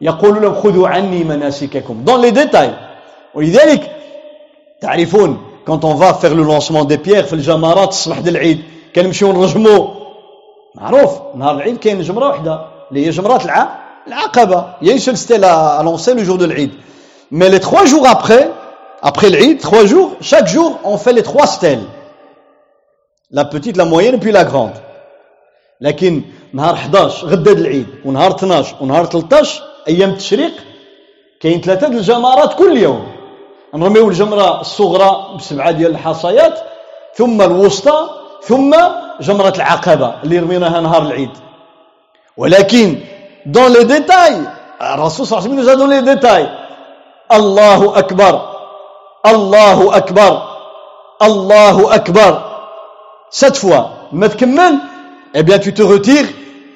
Speaker 1: يقولوا لهم خذوا عني مناسككم dans les détails ولذلك تعرفون quand on va faire le lancement des pierres في الجمرات الصبح ديال العيد كنمشيو نرجموا معروف نهار العيد كاين جمرة واحدة اللي هي جمرات الع... العقبة. À, à lancer le jour de l'Eid. Mais les trois jours après après l'Eid trois jours chaque jour on fait les trois stèles. La petite la moyenne puis la grande. لكن نهار 11 غدا العيد ونهار 12 ونهار 13 أيام التشريق كاين ثلاثة الجمرات كل يوم. نرميو الجمرة الصغرى بسبعة ديال الحصيات ثم الوسطى ثم جمرة العقبة اللي رميناها نهار العيد. ولكن dans les détails الرسول صلى الله عليه وسلم dans les détails. الله أكبر الله أكبر الله أكبر. sept fois ما تكمل eh bien tu te retires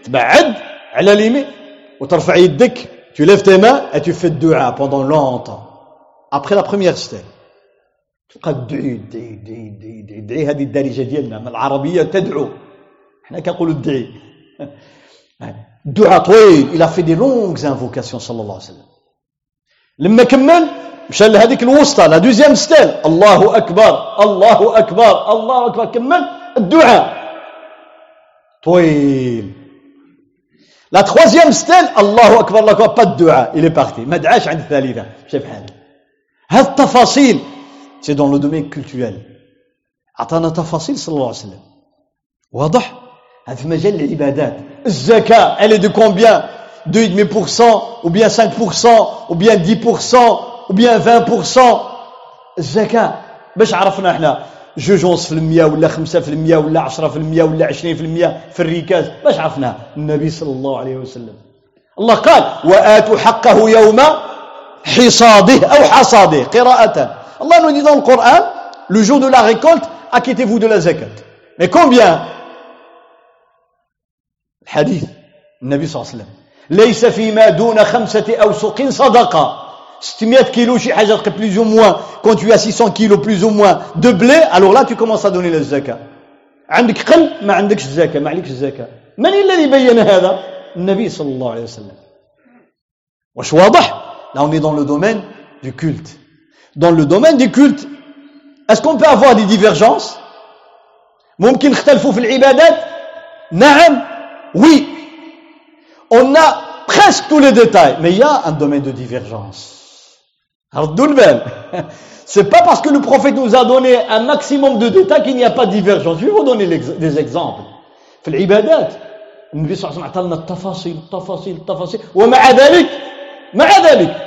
Speaker 1: تبعد على اليمين وترفع يدك tu lèves tes mains et tu fais le dua pendant longtemps. Après la première stèle. تبقى تدعي تدعي تدعي تدعي تدعي هذه الدارجة ديالنا من العربية تدعو. حنا كنقولوا تدعي الدعاء طويل il a fait des longues invocations صلى الله عليه وسلم. لما كمل مشى لهذيك الوسطى la deuxième stèle. الله أكبر الله أكبر الله أكبر. كمل الدعاء. طويل. la troisième stèle الله أكبر الله أكبر. pas الدعاء il est parti ما دعاش عند الثالثة. شاف حاله هذه التفاصيل. c'est dans le domaine culturel عطانا تفاصيل صلى الله عليه وسلم. واضح؟ هذا في مجال العبادات الزكاة elle est de combien 2,5% ou bien 5% ou bien 10% ou bien 20% الزكاة. باش عرفنا إحنا. جوج ونص في المية ولا خمسة في المية ولا عشرة في المية ولا عشرين في المية في الركاز. باش عرفناها النبي صلى الله عليه وسلم. الله قال وآتوا حقه يوم حصاده أو حصاده. قراءة. الله nous dit dans le Coran le jour de la récolte acquittez-vous de la zakat mais combien الحديث النبي صلى الله عليه وسلم ليس فيما دون خمسة أوسق صدقة 600 kilos شي حاجة plus ou moins quand tu as 600 kilos plus ou moins de blé alors là tu commences à donner la zakat عندك قل ما عندكش الزكاة ما عليكش الزكاة من الذي بين هذا النبي صلى الله عليه وسلم واش واضح là on est dans le domaine du culte dans le domaine du culte est-ce qu'on peut avoir des divergences ممكن نختلفوا في العبادات نعم oui on a presque tous les détails mais il y a un domaine de divergence C'est pas parce que le prophète nous a donné un maximum de détails qu'il n'y a pas de divergence. Je vais vous donner des exemples. في العبادات النبي صلى الله عليه وسلم اعطى لنا التفاصيل التفاصيل التفاصيل ومع ذلك مع ذلك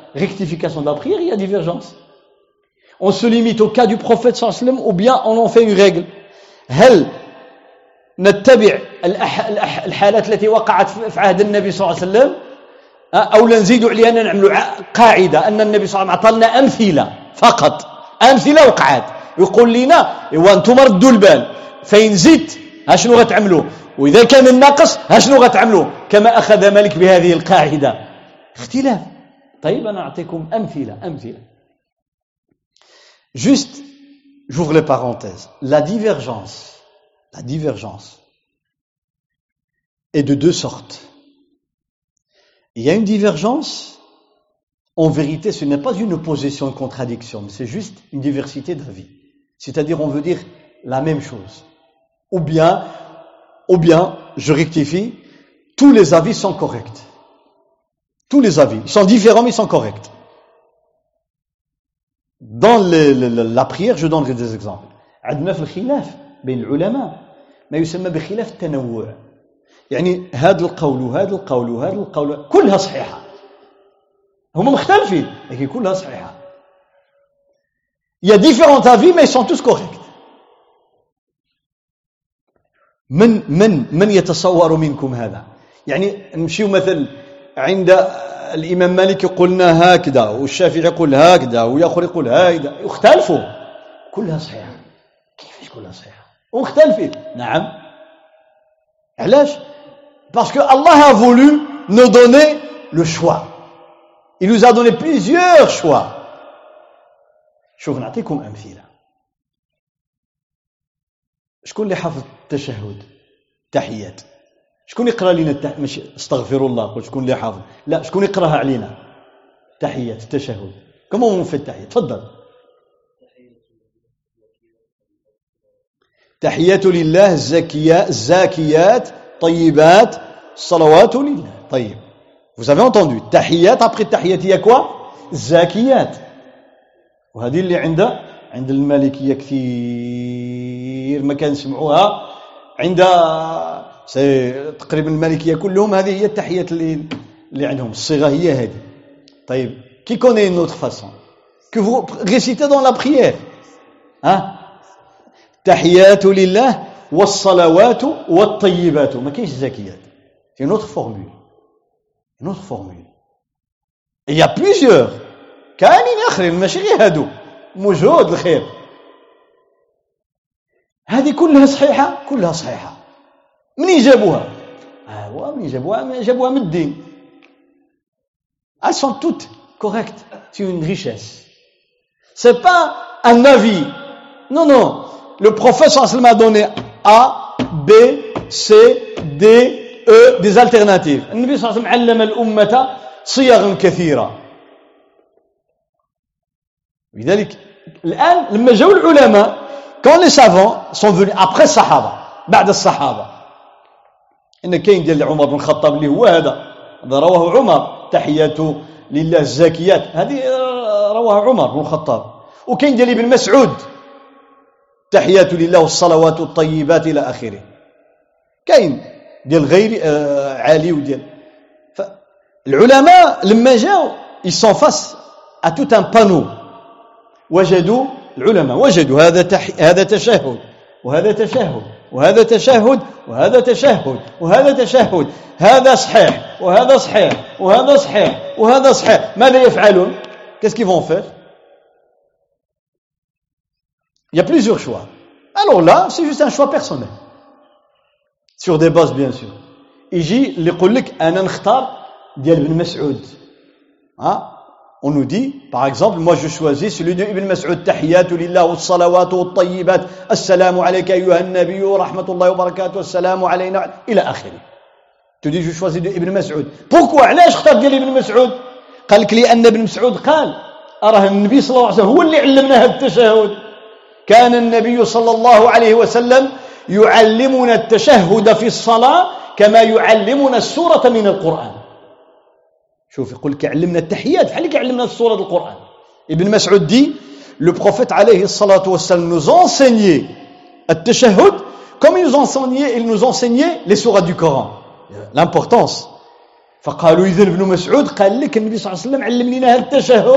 Speaker 1: rectification de la prière, il y a divergence. On se limite au cas du prophète وسلم ou bien on en fait une règle. هل نتبع الحالات التي وقعت في عهد النبي صلى الله عليه وسلم أو نزيد عليها نعملوا قاعدة أن النبي صلى الله عليه وسلم أعطى أمثلة فقط أمثلة وقعات يقول لنا إيوا أنتم ردوا البال فإن زدت هاشنو غتعملوا وإذا كان الناقص هاشنو غتعملوا كما أخذ مالك بهذه القاعدة اختلاف Juste, j'ouvre les parenthèses. La divergence, la divergence est de deux sortes. Il y a une divergence, en vérité, ce n'est pas une opposition, une contradiction, mais c'est juste une diversité d'avis. C'est-à-dire, on veut dire la même chose. Ou bien, ou bien, je rectifie, tous les avis sont corrects. Tous les avis. Ils sont différents, mais ils sont corrects. Dans la prière, je donnerai des exemples. عندنا في الخلاف بين العلماء ما يسمى بخلاف التنوع يعني هذا القول وهذا القول وهذا القول كلها صحيحة هما مختلفين لكن كلها صحيحة Il y a différents avis mais ils sont tous corrects. من من من يتصور منكم هذا؟ يعني نمشيو مثلا عند الإمام مالك يقولنا هكذا والشافعي يقول هكذا وياخر يقول هكذا يختلفوا. كلها صحيحة. كيفاش كلها صحيحة؟ ومختلفين نعم. علاش؟ Parce que Allah a voulu nous donner le choix. Il nous a donné plusieurs choix. شوف نعطيكم أمثلة. شكون اللي حافظ التشهد؟ تحيات. شكون يقرأ لنا التح... مش استغفر الله قلت شكون اللي حافظ. لا شكون يقرأها علينا؟ تحيات التشهد. كما في التحيات تفضل. تحيات لله الزكيات الزاكيات طيبات صلوات لله. طيب. Vous avez entendu تحيات après التحيات هي quoi زاكيات. وهذه اللي عند عند المالكيه كثير ما كنسمعوها عند تقريبا المالكيه كلهم هذه هي التحيات اللي اللي عندهم الصيغة هي هذه. طيب qui connaît une autre façon que vous récitez dans la prière hein تحيات لله والصلوات والطيبات. ما كاينش الزكيات une autre formule. Il y a plusieurs. كاينين اخرين ماشي غير هادو. موجود الخير. هذه كلها صحيحة؟ كلها صحيحة. منين جابوها ايوا منين جابوها جابوها من الدين elles sont toutes correctes c'est une richesse c'est pas un avis non non le prophète sallallahu a donné A, B, C, D, E, des alternatives. النبي صلى الله عليه وسلم علم الأمة صيغا كثيرة. لذلك الآن لما جاءوا العلماء quand les savants sont venus après الصحابة بعد الصحابة إن كاين ديال عمر بن الخطاب اللي هو هذا. هذا رواه عمر. تحيات لله الزاكيات. هذه رواه عمر بن الخطاب. وكاين ديال ابن مسعود. تحيات لله والصلوات الطيبات إلى آخره. كاين ديال غير آه عالي وديال. العلماء لما جاوا sont face à tout un panneau. وجدوا العلماء وجدوا هذا تح... هذا تشهد وهذا تشهد وهذا تشهد وهذا تشهد وهذا تشهد هذا صحيح وهذا صحيح وهذا صحيح وهذا صحيح ماذا يفعلون vont faire Il y a plusieurs choix. Alors là, c'est juste un choix personnel. Sur des bases, bien sûr. يجي اللي يقول لك أنا نختار ديال ابن مسعود ها on nous dit, par exemple, moi je choisis celui de Ibn Mas'ud, Tahiyatu lillah wa salawatu wa tayyibat, assalamu alayka ayyuha nabi wa rahmatullahi wa barakatuh, assalamu alayna, ila akhiri. Tu dis, je choisis de Ibn Mas'ud. Pourquoi علاش اختار ديال ابن مسعود؟ قال لك لأن ابن مسعود قال أراه النبي صلى الله عليه وسلم هو اللي علمنا هذا التشهد كان النبي صلى الله عليه وسلم يعلمنا التشهد في الصلاة كما يعلمنا السورة من القرآن شوف يقول لك علمنا التحيات بحال اللي كيعلمنا السوره القرآن. ابن مسعود دي لو بروفيت عليه الصلاه والسلام nous enseignait التشهد comme il nous enseignait il nous enseignait les sourates du Coran. L'importance. فقالوا اذا ابن مسعود قال لك النبي صلى الله عليه وسلم علم لنا هذا التشهد.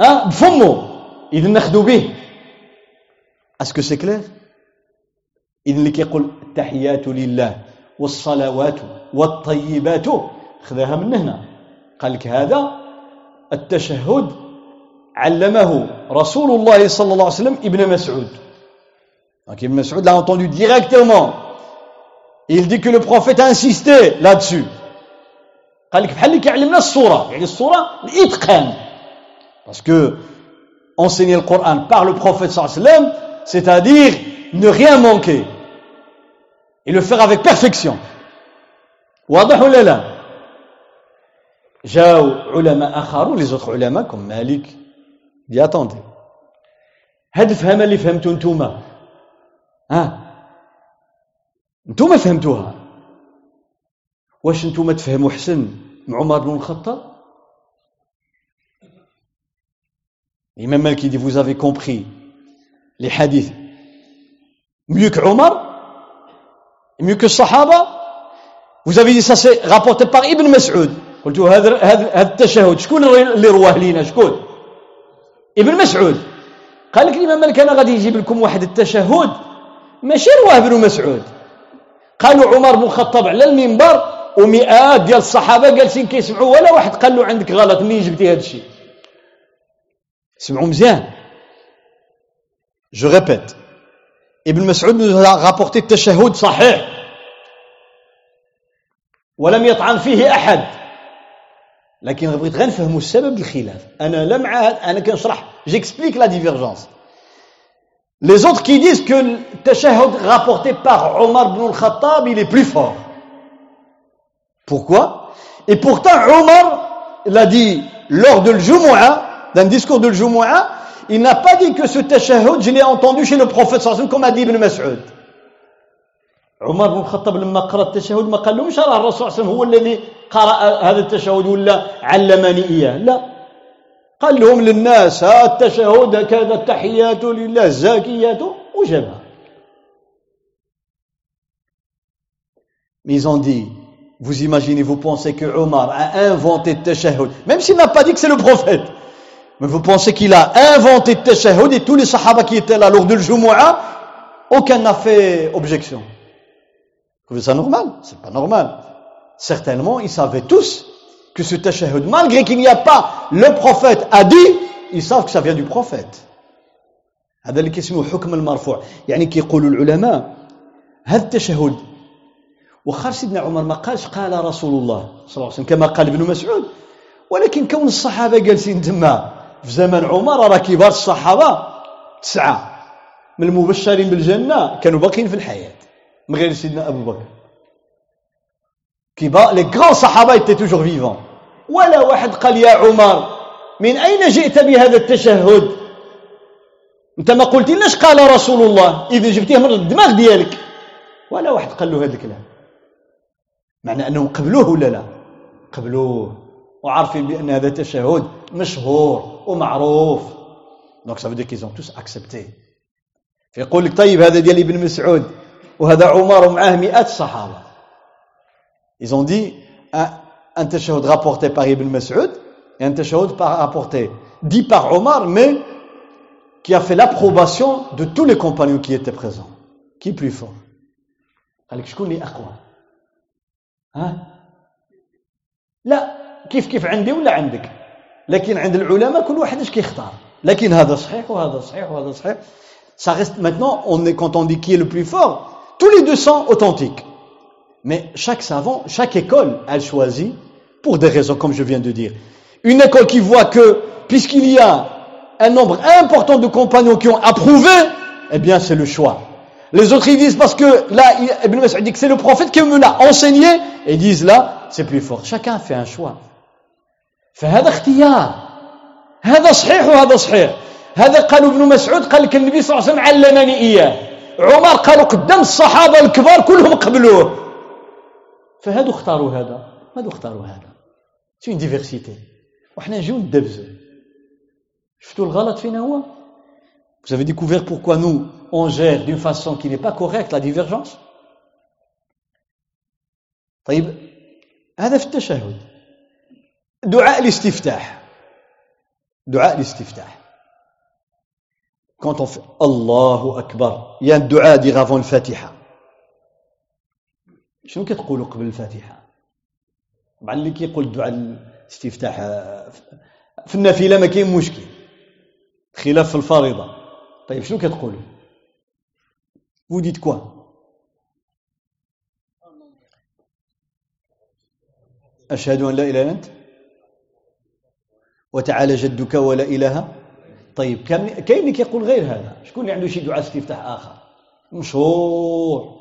Speaker 1: ها بفمه. اذا ناخذوا به. est-ce que c'est clair اذا اللي كيقول التحيات لله والصلوات والطيبات. خذاها من هنا. قال لك هذا التشهد علمه رسول الله صلى الله عليه وسلم ابن مسعود Donc Ibn Mas'ud l'a entendu directement. Il dit que le prophète a insisté là-dessus. يعني parce que enseigner le Coran par le prophète صلى الله عليه وسلم c'est-à-dire ne rien manquer et le faire avec perfection واضح ولا لا جاو علماء آخرون لي زوتر علماء كوم مالك دي اتوندي هاد الفهمه اللي فهمتو نتوما. ها؟ نتوما فهمتوها. واش نتوما تفهموا حسن مع عمر بن الخطاب؟ الإمام مالك dit vous avez compris. les hadiths mieux que Omar الصحابة؟ Vous avez dit ça c'est rapporté par Ibn Mas'ud. قلت هذا هذا التشهد شكون اللي رواه لينا؟ شكون؟ ابن مسعود. قال لك الإمام مالك أنا غادي يجيب لكم واحد التشهد. ماشي رواه ابن مسعود. قالوا عمر بن الخطاب على المنبر ومئات ديال الصحابة جالسين كيسمعوا ولا واحد قال له عندك غلط منين جبتي هذا الشيء؟ سمعوا مزيان. جو ريبيت ابن مسعود rapporté التشهد صحيح ولم يطعن فيه احد لكن بغيت غير نفهموا السبب الخلاف انا لا مع انا كنشرح جيكسبليك لا ديفيرجونس Les autres qui disent que le tashahhud rapporté par Omar ibn al-Khattab, il est plus fort. Pourquoi Et pourtant, Omar l'a dit lors de l'Jumu'ah, d'un discours de l'Jumu'ah, il n'a pas dit que ce tashahhud, je l'ai entendu chez le prophète sallallahu comme a dit Ibn Mas'ud. عمر بن الخطاب لما قرأ التشهد ما قال لهمش راه الرسول صلى الله عليه وسلم هو الذي قرأ هذا التشهد ولا علمني إياه لا قال لهم للناس ها التشهد كذا التحيات لله الزاكيات وجابها Mais ils ont dit, vous imaginez, vous pensez que Omar a inventé le tashahhud, même s'il n'a pas dit que c'est le prophète. Mais vous pensez qu'il a inventé le tashahhud et tous les sahaba qui étaient là lors du Jumu'ah, aucun n'a fait objection. Vous trouvez ça normal C'est pas normal. Certainement, ils savaient tous que ce tashahhud, malgré qu'il n'y a pas le prophète a dit, ils savent que ça vient du prophète. هذا اللي كيسموه حكم المرفوع يعني كيقولوا العلماء هذا التشهد وخا سيدنا عمر ما قالش قال رسول الله صلى الله عليه وسلم كما قال ابن مسعود ولكن كون الصحابه جالسين تما في زمن عمر راه كبار الصحابه تسعه من المبشرين بالجنه كانوا باقيين في الحياة من غير سيدنا أبو بكر كبار les grands صحابة étaient toujours vivants. ولا واحد قال يا عمر من أين جئت بهذا التشهد؟ أنت ما قلت لناش قال رسول الله اذا جبتيه من الدماغ ديالك. ولا واحد قال له هذا الكلام معنى أنهم قبلوه ولا لا؟ قبلوه. وعارفين بأن هذا تشهد مشهور ومعروف. donc ça veut dire qu'ils ont tous accepté فيقول لك طيب هذا ديال ابن مسعود وهذا عمر ومعاه مئات الصحابه Ils ont dit un, un tashahhud rapporté par Ibn Mas'ud et un tashahhud rapporté dit par Omar, mais qui a fait l'approbation de tous les compagnons qui étaient présents. Qui est plus fort قال لك شكون اللي اقوى ها لا كيف كيف عندي ولا عندك لكن عند العلماء كل واحد ايش كيختار لكن هذا صحيح وهذا صحيح وهذا صحيح ça reste maintenant on est quand on dit qui est le plus fort tous les deux sont authentiques mais chaque savant chaque école elle choisit pour des raisons comme je viens de dire une école qui voit que puisqu'il y a un nombre important de compagnons qui ont approuvé eh bien c'est le choix les autres ils disent parce que là Ibn Mas'ud dit que c'est le prophète qui me l'a enseigné et ils disent là c'est plus fort chacun fait un choix فهذا اختيار هذا صحيح وهذا صحيح هذا قالوا ابن مسعود قال لك النبي صلى الله عليه وسلم علمني إياه عمر قالوا قدام الصحابة الكبار كلهم قبلوه فهادو اختاروا هذا هادو اختاروا هذا. سي اون ديفيرسيتي وحنا نجيو ندبزو. شفتوا الغلط فينا هو؟ Vous avez découvert pourquoi nous, on gère d'une façon qui n'est pas correcte la divergence طيب هذا في التشهد. دعاء الاستفتاح. دعاء الاستفتاح. Quand on fait الله أكبر il y a un دعاء dire avant الفاتحة شنو كتقولوا قبل الفاتحة؟ طبعا اللي كيقول دعاء الاستفتاح في النافلة ما كاين مشكل. خلاف في الفريضة. طيب شنو كتقولوا؟ Vous dites quoi أشهد أن لا إله إلا أنت. وتعالى جدك ولا إله. طيب كاين اللي كيقول غير هذا؟ شكون اللي عنده شي دعاء استفتاح آخر؟ مشهور.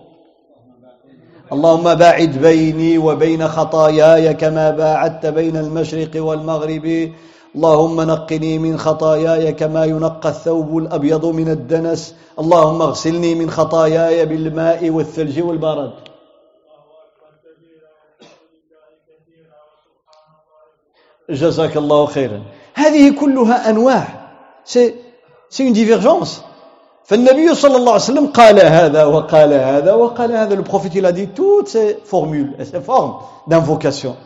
Speaker 1: اللهم باعد بيني وبين خطاياي كما باعدت بين المشرق والمغرب. اللهم نقني من خطاياي كما ينقى الثوب الأبيض من الدنس. اللهم اغسلني من خطاياي بالماء والثلج والبرد. جزاك الله خيرا. هذه كلها أنواع. سي سي une divergence. فالنبي صلى الله عليه وسلم قال هذا وقال هذا وقال هذا le prophète il a dit toutes ces formules et ces formes d'invocation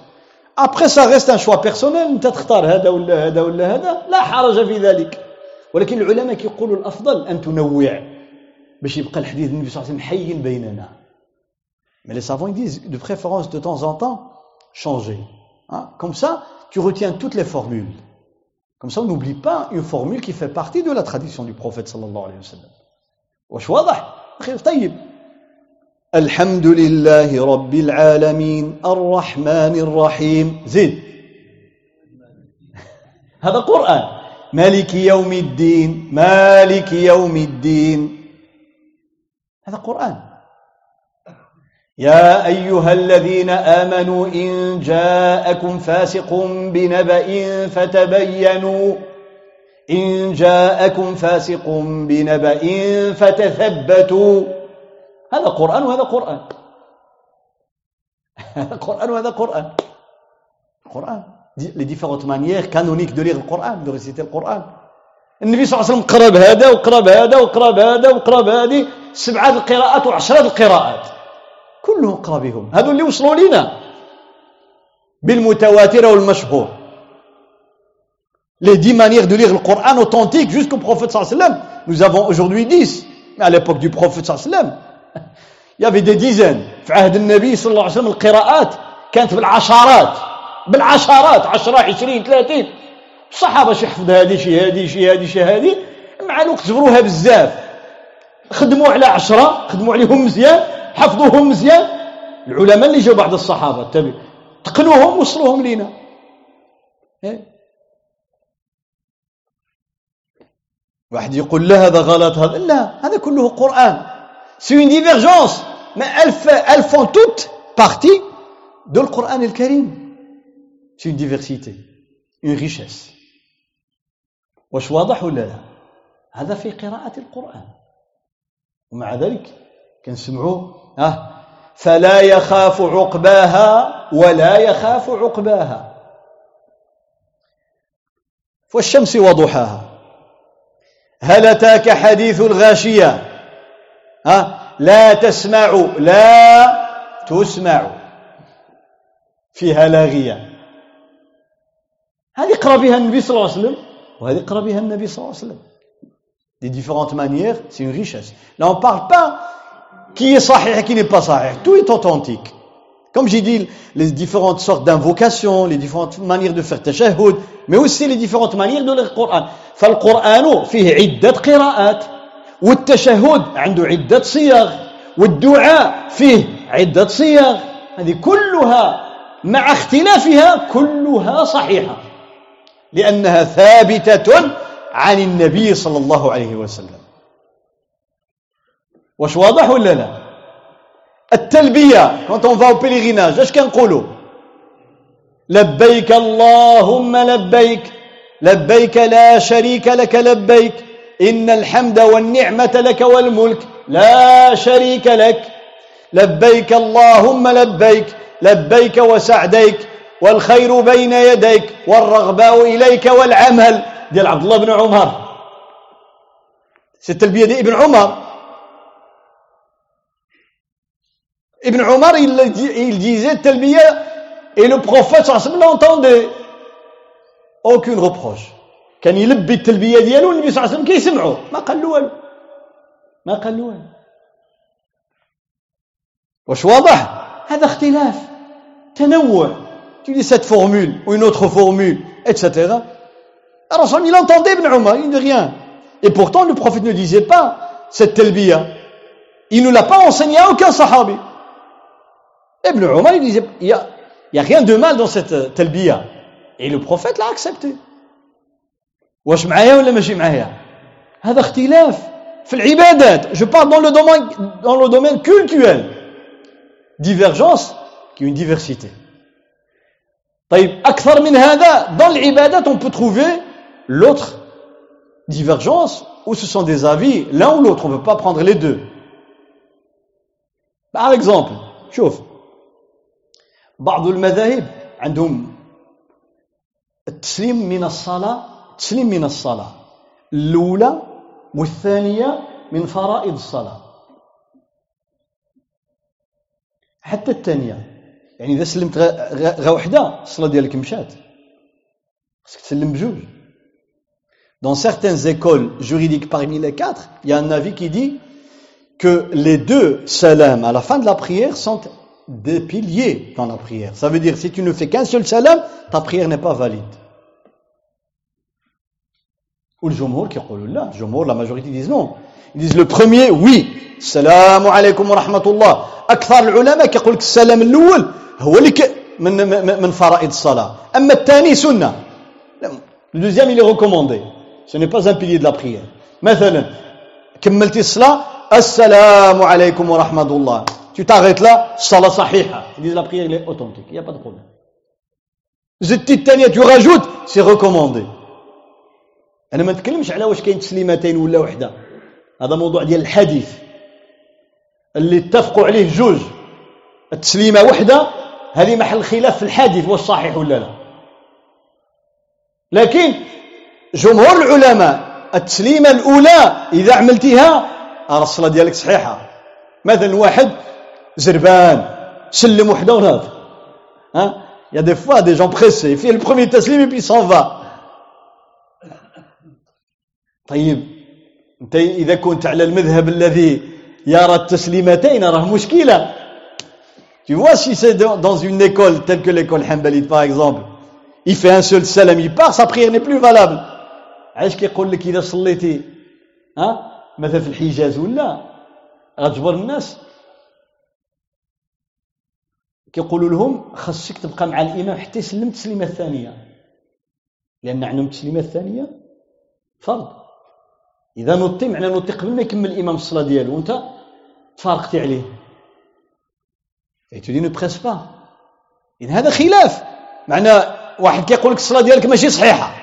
Speaker 1: après ça reste un choix personnel انت تختار هذا ولا هذا ولا هذا لا حرج في ذلك ولكن العلماء كيقولوا الافضل ان تنوع باش يبقى الحديث النبي صلى الله عليه وسلم حي بيننا mais les savants ils disent de préférence de temps en temps changer hein? comme ça tu retiens toutes les formules Comme ça, on n'oublie pas une formule qui fait partie de la tradition du prophète sallallahu alayhi wa sallam. واش واضح؟ خير طيب. الحمد لله رب العالمين الرحمن الرحيم زيد هذا قرآن مالك يوم الدين مالك يوم الدين هذا قرآن يا أيها الذين آمنوا إن جاءكم فاسق بنبأ فتبينوا إن جاءكم فاسق بنبأ فتثبتوا. هذا قرآن وهذا قرآن. قرآن وهذا قرآن. قرآن. Les différentes manières canoniques de lire le Coran, de réciter le Coran. النبي صلى الله عليه وسلم قرب هذا وقرب هذا وقرب هذا وقرب هذه سبعة القراءات وعشرة القراءات. كلهم قرابهم هذو اللي وصلوا لنا بالمتواتر والمشهور. Les dix manières de lire le Coran sallallahu alayhi wa sallam. Nous avons aujourd'hui dix. Mais à l'époque du wa sallam il y avait des dizaines. في عهد النبي صلى الله عليه وسلم القراءات. كانت بالعشرات. بالعشرات. 10 20 30 الصحابة شي حفظ هذه شي هذه شي هذه شي هذه مع الوقت جبروها بزاف. خدموا على عشرة خدموا عليهم مزيان. حفظوهم مزيان. العلماء اللي جاوا بعد الصحابة تبي تقنوهم وصلوهم لينا. إيه؟ واحد يقول لا هذا غلط هذا لا هذا كله قرآن. c'est une divergence mais elles font toutes partie de القرآن الكريم c'est une diversité une richesse واش واضح ولا لا هذا في قراءة القرآن ومع ذلك كنسمعوا فلا يخاف عقباها ولا يخاف عقباها. والشمس وضحاها. هل أتاك حديث الغاشية؟ ها؟ لا تسمع لا تسمع فيها لاغية. هذه قرا بها النبي صلى الله عليه وسلم. وهذه قرا بها النبي صلى الله عليه وسلم. Des différentes manières c'est une richesse. Là on parle pas qui est sahih et qui n'est pas sahih tout est authentique comme j'ai dit les différentes sortes d'invocations les différentes manières de faire tashahhud mais aussi les différentes manières de lire le Coran فالقرآن فيه عدة قراءات والتشهد عنده عدة صيغ والدعاء فيه عدة صيغ هذه كلها مع اختلافها كلها صحيحة لأنها ثابتة عن النبي صلى الله عليه وسلم واش واضح ولا لا؟ quand on va au pèlerinage اش كنقولوا لبيك اللهم لبيك لبيك لا شريك لك لبيك إن الحمد والنعمة لك والملك لا شريك لك. لبيك اللهم لبيك لبيك وسعديك والخير بين يديك والرغباء إليك والعمل. ديال عبد الله بن عمر. سي التلبية دي ابن عمر؟ ابن عمر il disait التلبية et le prophète صلى الله عليه وسلم l'entendait aucune reproche كان يلبي التلبيه ديالو والنبي صلى الله عليه وسلم كيسمعوا ما قال له والو ما قال له والو واش واضح هذا اختلاف تنوع tu dis cette formule ou une autre formule etc الرسول il entendait Ibn Omar il ne dit rien et pourtant le prophète ne disait pas cette telbiya il ne l'a pas enseigné à aucun sahabi Ibn Omar il disait il y a, il y a rien de mal dans cette telbiya et le prophète l'a accepté واش معايا ولا ماشي معايا هذا اختلاف في العبادات je parle dans le domaine dans le domaine cultuel divergence qui est une diversité طيب أكثر من هذا dans العبادات on peut trouver l'autre divergence où ce sont des avis l'un ou l'autre on ne peut pas prendre les deux par exemple شوف بعض المذاهب عندهم التسليم من الصلاة تسليم من الصلاة الأولى والثانية من فرائض الصلاة. حتى الثانية يعني إذا سلمت غا وحدة الصلاة ديالك مشات. خصك تسلم بجوج. Dans certaines écoles juridiques parmi les quatre, il y a un avis qui dit que les deux salam à la fin de la prière sont des piliers dans la prière. Ça veut dire si tu ne fais qu'un seul salam, ta prière n'est pas valide. والجمهور كيقولوا لا الجمهور لا ماجوريتي ديز نو ديز لو بروميي وي السلام عليكم ورحمه الله اكثر العلماء كيقول لك السلام الاول هو اللي من من فرائض الصلاه اما الثاني سنه الدوزيام اللي ريكوموندي سو ني با ان بيلي دو لا بريير مثلا كملتي الصلاه السلام عليكم ورحمه الله tu t'arrêtes là الصلاه صحيحه déjà la prière elle est authentique y a pas de problème زدتي الثانية tu rajoutes c'est recommandé. أنا ما نتكلمش على واش كاين تسليمتين ولا وحدة. هذا موضوع ديال الحديث. اللي اتفقوا عليه جوج. التسليمة وحدة هذه محل خلاف في الحديث واش صحيح ولا لا. لكن جمهور العلماء التسليمة الأولى إذا عملتيها راه الصلاة ديالك صحيحة. مثلا واحد زربان سلم وحده وناض ها؟ y a des fois des gens pressés fait la première تسليم puis s'en va طيب. انت إذا كنت على المذهب الذي يرى التسليمتين راه مشكلة. Tu vois, si c'est dans, une école telle que l'école Hanbalite par exemple, il fait un seul سلام, il part, sa prière n'est plus valable. علاش كيقول لك إذا صليتي ها؟ مثلا في الحجاز ولا؟ غتجبر الناس. كيقولوا لهم خاصك تبقى مع الإمام حتى يسلم التسليمه الثانية لأن عندهم التسليمه الثانية فرض. إذا نوطي معنى نوطي قبل ما يكمل الإمام الصلاة ديالو. وأنت تفارقتي عليه. et on te dit ne presse pas اذا هذا خلاف. معنى واحد كيقول لك الصلاة ديالك ماشي صحيحة.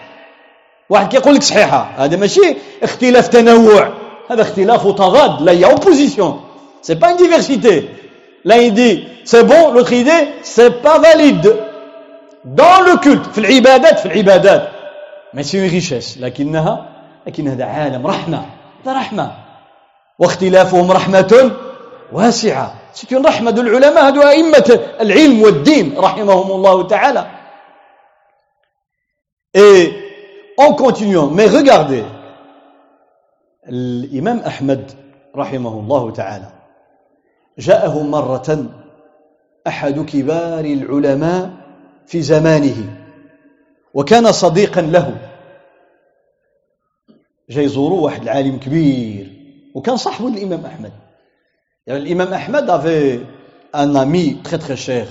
Speaker 1: واحد كيقول لك صحيحة. هذا ماشي اختلاف تنوع. هذا اختلاف وتضاد. là y a opposition c'est pas une diversité là il dit c'est bon l'autre il dit c'est pas valide dans le culte في العبادات في العبادات mais c'est une richesse لكنها لكن هذا عالم رحمه هذا رحمه واختلافهم رحمه واسعه c'est une رحمه دو العلماء هذو ائمه العلم والدين رحمهم الله تعالى et en continuant mais regardez الإمام أحمد رحمه الله تعالى جاءه مرة أحد كبار العلماء في زمانه وكان صديقا له. جاي يزوروا واحد العالم كبير وكان صاحب الإمام أحمد. يعني الإمام أحمد avait un ami très très cher.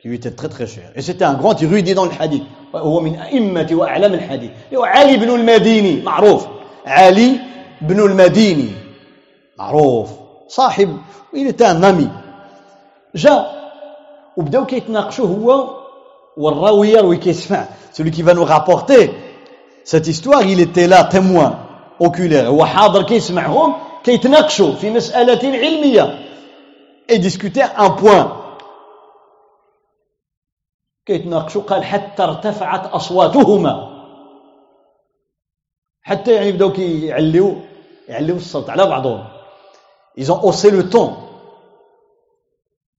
Speaker 1: Qui lui était très très cher. Et c'était un grand érudit dans le hadith. هو من أئمة وأعلام الحديث هو علي بن المديني معروف علي بن المديني معروف صاحب وإلى تان نامي. جاء وبداو كيتناقشوا هو والراوي يروي كيسمع. Celui qui va nous rapporter cette histoire il était là témoin oculaire. هو حاضر كيسمعهم كيتناقشوا في مسألة علمية. Et discuter un point. كيتناقشوا قال حتى ارتفعت أصواتهما. حتى يعني بداو كيعليو يعليو الصوت على بعضهم. Ils ont haussé le ton.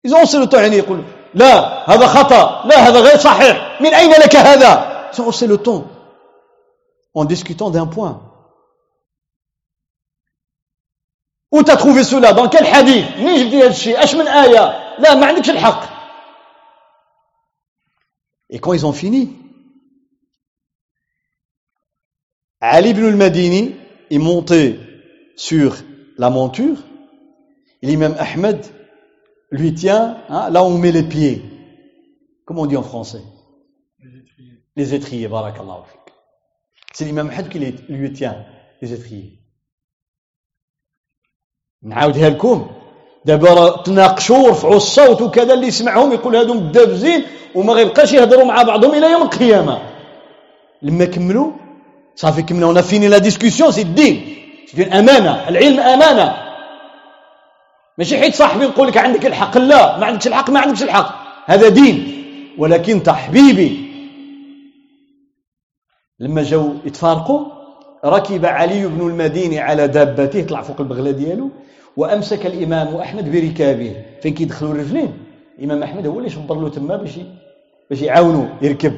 Speaker 1: ils ont haussé le ton يعني يقول لا هذا خطأ لا هذا غير صحيح من أين لك هذا ils ont haussé le ton en discutant d'un point où t'as trouvé cela dans quel hadith منين جبتي هذا الشيء اش من آية لا ما عندكش الحق et quand ils ont fini Ali ibn al-Madini est monté sur la monture, l'imam Ahmed lui tient hein, là où on met les pieds. Comment on dit en français Les étriers. Les étriers, barakallah. C'est l'imam Ahmad qui lui tient les étriers. نعاودها لكم دابا تناقشوا ورفعوا الصوت وكذا اللي يسمعهم يقول هادو مدابزين وما غيبقاش يهضروا مع بعضهم إلى يوم القيامه لما كملوا صافي كملنا fini la discussion c'est الدين امانه العلم امانه ماشي حيت صاحبي نقول لك عندك الحق. لا ما عندكش الحق ما عندكش الحق. هذا دين. ولكن تحبيبي لما جاو يتفارقوا ركب علي بن المديني على دابته طلع فوق البغلة ديالو وأمسك الإمام أحمد بركابه. فين كيدخلوا الرجلين؟ الإمام أحمد هو اللي شبر له تما باش باش يعاونوا يركب.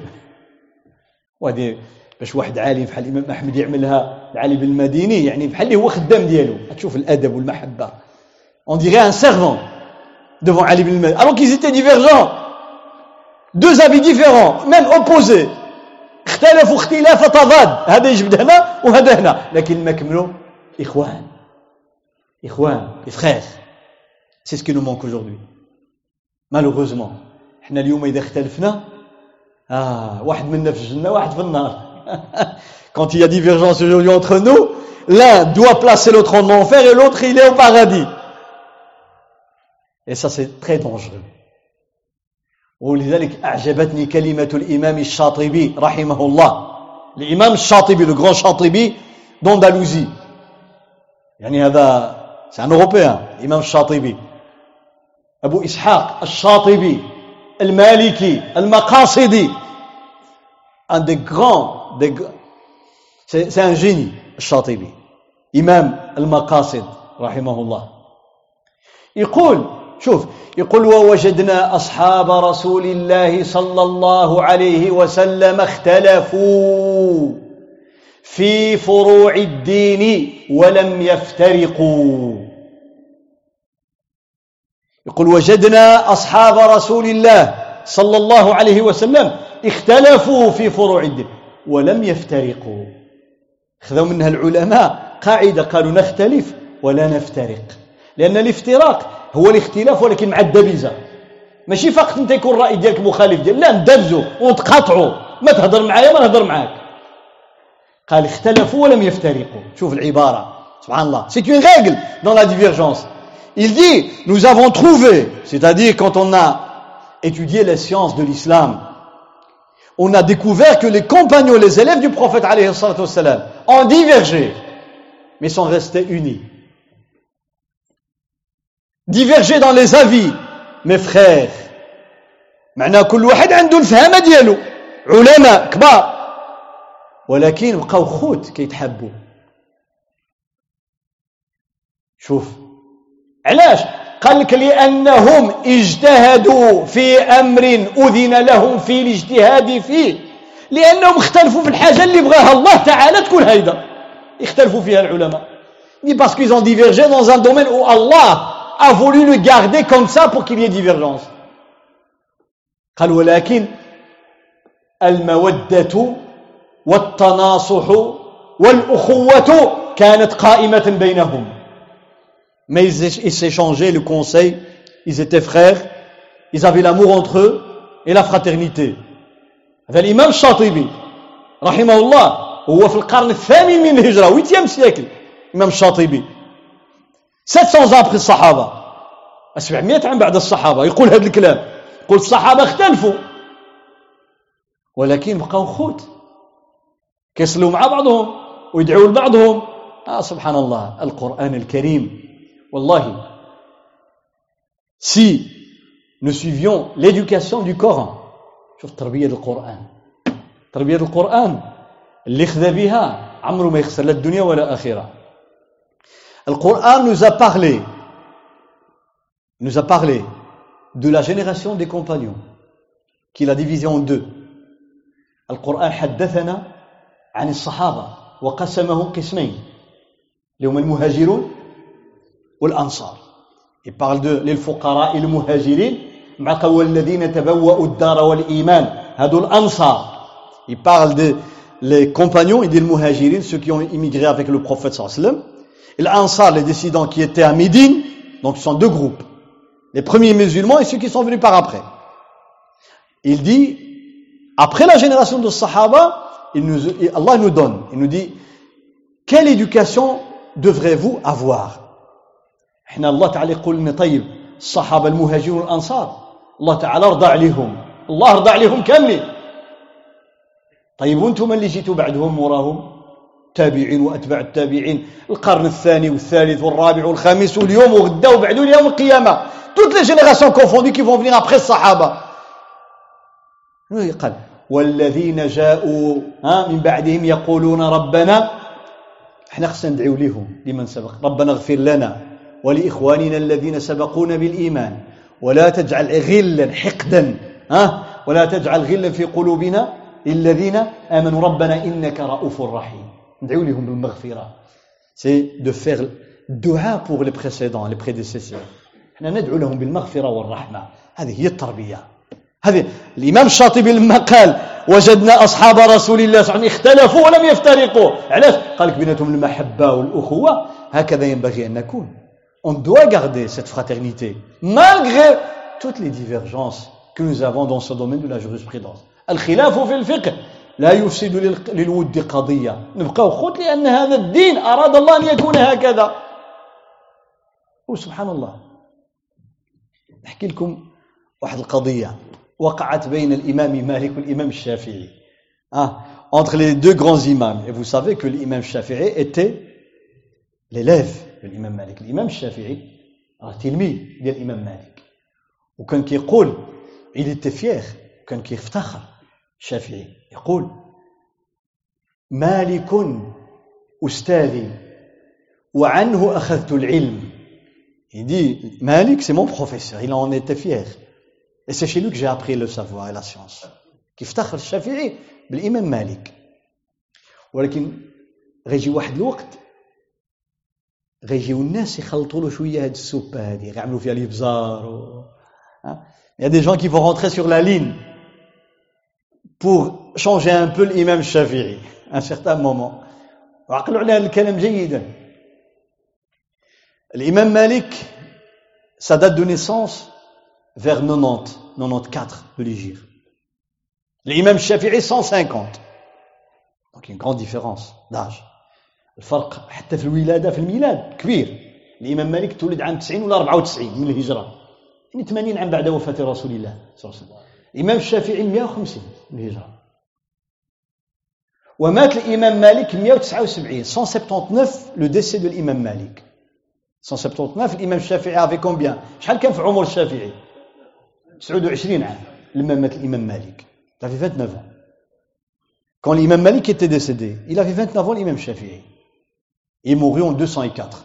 Speaker 1: وهذه باش واحد عالم بحال الإمام أحمد يعملها العالم المديني يعني بحال اللي هو خدام ديالو. تشوف الأدب والمحبة. on dirait un servant devant Ali ibn al-Madini alors qu'ils étaient divergents deux avis différents même opposés اختلفوا اختلاف تضاد هذا يجبد هنا وهذا هنا لكن ما كملوا اخوان اخوان les frères c'est ce qui nous manque aujourd'hui malheureusement احنا اليوم اذا اختلفنا اه واحد منا في الجنه واحد في النار Quand il y a divergence aujourd'hui entre nous, l'un doit placer l'autre en enfer et l'autre il est au paradis. Et ça c'est très dangereux. ولذلك أعجبتني كلمة الإمام الشاطبي رحمه الله. الإمام الشاطبي le grand شاطبي d'Andalousie. يعني هذا c'est un européen الإمام الشاطبي. أبو إسحاق الشاطبي المالكي المقاصدي. Un des grands c'est un génie الشاطبي. إمام المقاصد رحمه الله. يقول شوف يقول ووجدنا أصحاب رسول الله صلى الله عليه وسلم اختلفوا في فروع الدين ولم يفترقوا. يقول وجدنا أصحاب رسول الله صلى الله عليه وسلم اختلفوا في فروع الدين ولم يفترقوا. خذوا منها العلماء قاعدة قالوا نختلف ولا نفترق لأن الافتراق هو الاختلاف ولكن مع الدبيزة ماشي فقط انت يكون الرأي ديالك مخالف ديال لا ندبزوا ونتقاطعوا ما تهضر معايا ما نهضر معاك قال اختلفوا ولم يفترقوا شوف العبارة سبحان الله c'est une règle dans la divergence il dit nous avons trouvé c'est-à-dire quand on a étudié les sciences de l'islam on a découvert que les compagnons, les élèves du prophète ont divergé, mais sont restés unis. Divergé dans les avis, mes frères. معنى كل واحد عنده الفهامة ديالو. علماء كبار. ولكن بقاو خوت كيتحبوا. شوف علاش؟ قال لك لأنهم اجتهدوا في أمر أذن لهم في الاجتهاد فيه. لأنهم اختلفوا في الحاجة اللي بغاها الله تعالى تكون هيدا اختلفوا فيها العلماء. Parce qu'ils ont divergé dans un domaine où Allah a voulu le garder comme ça pour qu'il y ait divergence قال ولكن المودة والتناصح والأخوة كانت قائمة بينهم mais ils s'échangeaient le conseil, ils étaient frères, ils avaient l'amour entre eux et la fraternité. هذا الإمام الشاطبي رحمه الله هو في القرن الثامن من الهجرة 8 siècle الإمام الشاطبي 700 ans après الصحابة. 700 عام بعد الصحابة. يقول هذا الكلام. يقول الصحابة اختلفوا. ولكن بقاو خوت. كيصلوا مع بعضهم ويدعوا لبعضهم. آه سبحان الله. القرآن الكريم. Wallahi, si nous suivions l'éducation du Coran, شوف تربية القرآن. تربية القرآن. اللي خذا بها عمره ما يخسر لا الدنيا ولا آخرة القرآن nous a parlé nous a parlé de la génération des compagnons qui l'a divisé en deux القرآن حدثنا عن الصحابة وقسمهم قسمين اللي هم المهاجرون والأنصار il parle de للفقراء المهاجرين مع قول الذين تبوأوا الدار والإيمان هذو الأنصار il parle de les compagnons et des muhajirin ceux qui ont immigré avec le prophète sallam et l'Ansar les descendants qui étaient à Médine donc ce sont deux groupes les premiers musulmans et ceux qui sont venus par après il dit après la génération de Sahaba il nous, Allah nous donne il nous dit quelle éducation devrez-vous avoir احنا الله تعالى يقول لنا طيب الصحابه المهاجرون والانصار الله تعالى رضى عليهم الله رضى عليهم كاملين طيب وانتم اللي جيتوا بعدهم وراهم تابعين وأتباع التابعين القرن الثاني والثالث والرابع والخامس واليوم وغدا وبعد يوم القيامة. Toutes les générations confondues qui vont venir après الصحابه قال والذين جاءوا ها من بعدهم يقولون ربنا إحنا خصنا ندعيو لهم لمن سبق؟ ربنا اغفر لنا ولإخواننا الذين سبقونا بالإيمان. ولا تجعل غلا حقدا ها ولا تجعل غلا في قلوبنا للذين آمنوا. ربنا إنك رؤوف رحيم. c'est de faire دعاء pour les précédents les prédécesseurs إحنا ندعو لهم بالمغفرة والرحمة. هذه هي التربية. هذه الإمام الشاطبي لما قال وجدنا أصحاب رسول الله صلى الله عليه وسلم اختلفوا ولم يفترقوا. علاش؟ قال لك بيناتهم المحبة والأخوة. هكذا ينبغي أن نكون. On doit garder cette fraternité, malgré toutes les divergences que nous avons dans ce domaine de la jurisprudence. الخلاف في الفقه. لا يفسد للود قضية. نبقى خوت لأن هذا الدين أراد الله أن يكون هكذا. وسبحان الله. نحكي لكم واحد القضية وقعت بين الإمام مالك والإمام الشافعي. ah, entre les deux grands imams. Et vous savez que l'imam Shafi'i était l'élève الإمام مالك الإمام الشافعي راه تلميذ ديال الإمام مالك وكان كيقول il était fier. كان كيفتخر الشافعي يقول مالك أستاذي وعنه أخذت العلم Il dit, Malik, c'est mon professeur, il en était fier. Et c'est chez lui que j'ai appris le savoir et la science. الشافعي بالإمام مالك. ولكن غيجي واحد الوقت غيجيو الناس يخلطوا له شوية هاد السوبه هادي يعملوا فيها الابزار و... Il y a des gens qui rentrer sur la ligne pour changer un peu l'imam Shafi'i à un certain moment. وعقلوا على هذا الكلام جيدا. L'imam Malik, sa date de naissance vers 90, 94 de l'Égypte. L'imam Shafi'i 150. Donc une grande différence d'âge. الفرق حتى في الولاده في الميلاد كبير الامام مالك تولد عام 90 ولا 94 من الهجره يعني 80 عام بعد وفاه رسول الله صلى الله عليه وسلم الامام الشافعي 150 من الهجره ومات الإمام مالك 179 179 le décès de l'imam Malik 179 الإمام الشافعي avait combien شحال كان في عمر الشافعي 29 عام لما مات الإمام مالك il avait 29 ans quand l'imam Malik était décédé il avait 29 ans l'imam Shafi'i il mourut en 204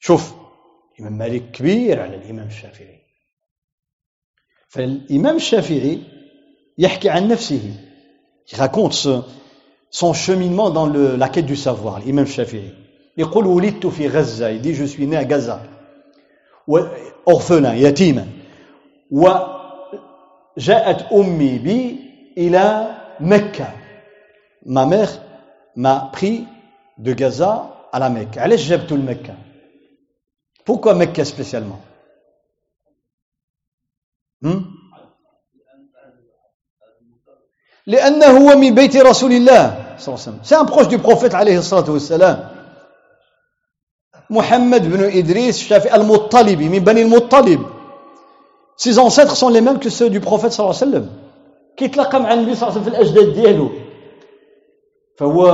Speaker 1: شوف الإمام مالك كبير على الإمام الشافعي فالإمام الشافعي يحكي عن نفسه il raconte ce, son cheminement dans le, la quête du savoir l'imam Shafi'i يقول ولدت في غزة il dit je suis né à Gaza orphelin يتيما وجاءت أمي بي إلى مكة ma mère m'a pris de Gaza à la Mecque علاش جابته لمكة pourquoi Mecque spécialement hmm? لأنه هو من بيت رسول الله صلى الله عليه وسلم. c'est un proche du prophète عليه الصلاة والسلام. محمد بن إدريس الشافعي المطلبي من بني المطلب. Ses ancêtres sont les mêmes que ceux du prophète صلى الله عليه وسلم. كيتلاقى مع النبي صلى الله عليه وسلم في الأجداد ديالو. فهو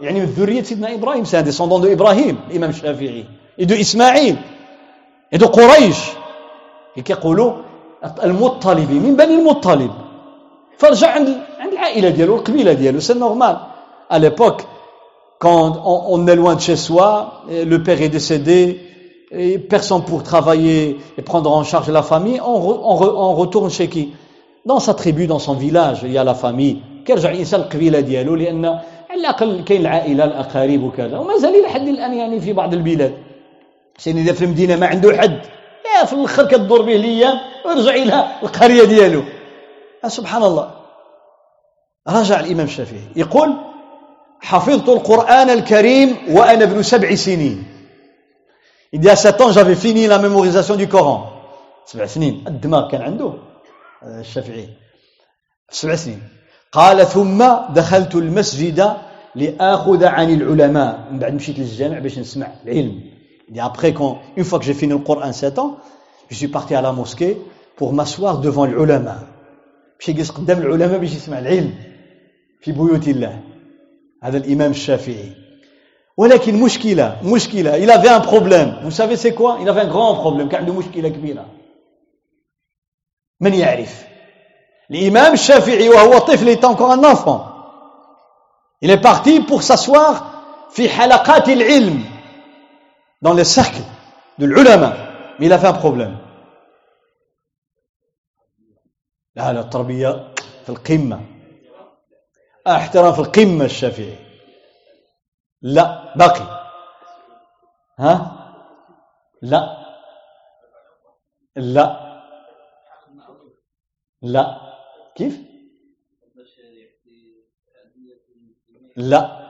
Speaker 1: يعني من ذرية سيدنا إبراهيم. C'est un descendant de Ibrahim الإمام الشافعي. Et de Ismaïl قريش. كيقولوا المطلبي من بني المطلب فرجع عند عند العائلة ديالو القبيلة ديالو سي نورمال à l'époque quand on, on est loin de chez soi le père est décédé et personne pour travailler et prendre en charge la famille on, on, on retourne chez qui dans sa tribu dans son village il y a la famille كيرجع الانسان القبيله ديالو لان على الاقل كاين العائله الاقارب وكذا ومازال الى حد الان يعني في بعض البلاد سين اذا في المدينه ما عنده حد في الآخر كدور به الأيام ويرجع إلى القرية ديالو. سبحان الله. رجع الإمام الشافعي. يقول حفظت القرآن الكريم وأنا ابن سبع سنين. Il dit à 7 ans, j'avais fini la mémorisation du Coran. سبع سنين. الدماغ كان عنده الشافعي. سبع سنين. قال ثم دخلت المسجد لآخذ عن العلماء. من بعد مشيت للجامع باش نسمع العلم. Et après, quand, une fois que j'ai fini le Coran 7 ans, je suis parti à la mosquée pour m'asseoir devant l'ulama. باش يجلس قدام العلماء باش يسمع العلم في بيوت الله هذا الإمام الشافعي ولكن مشكلة مشكلة il avait un problème vous savez c'est quoi il avait un grand problème كان عنده مشكلة كبيرة من يعرف L'imam Shafi'i, il était encore un enfant. Il est parti pour s'asseoir fi halaqat ilm Dans les cercles de l'ulama. Mais il a fait un problème. لا لا التربية في القمة احترام في القمة الشافعي لا باقي ها لا لا لا كيف لا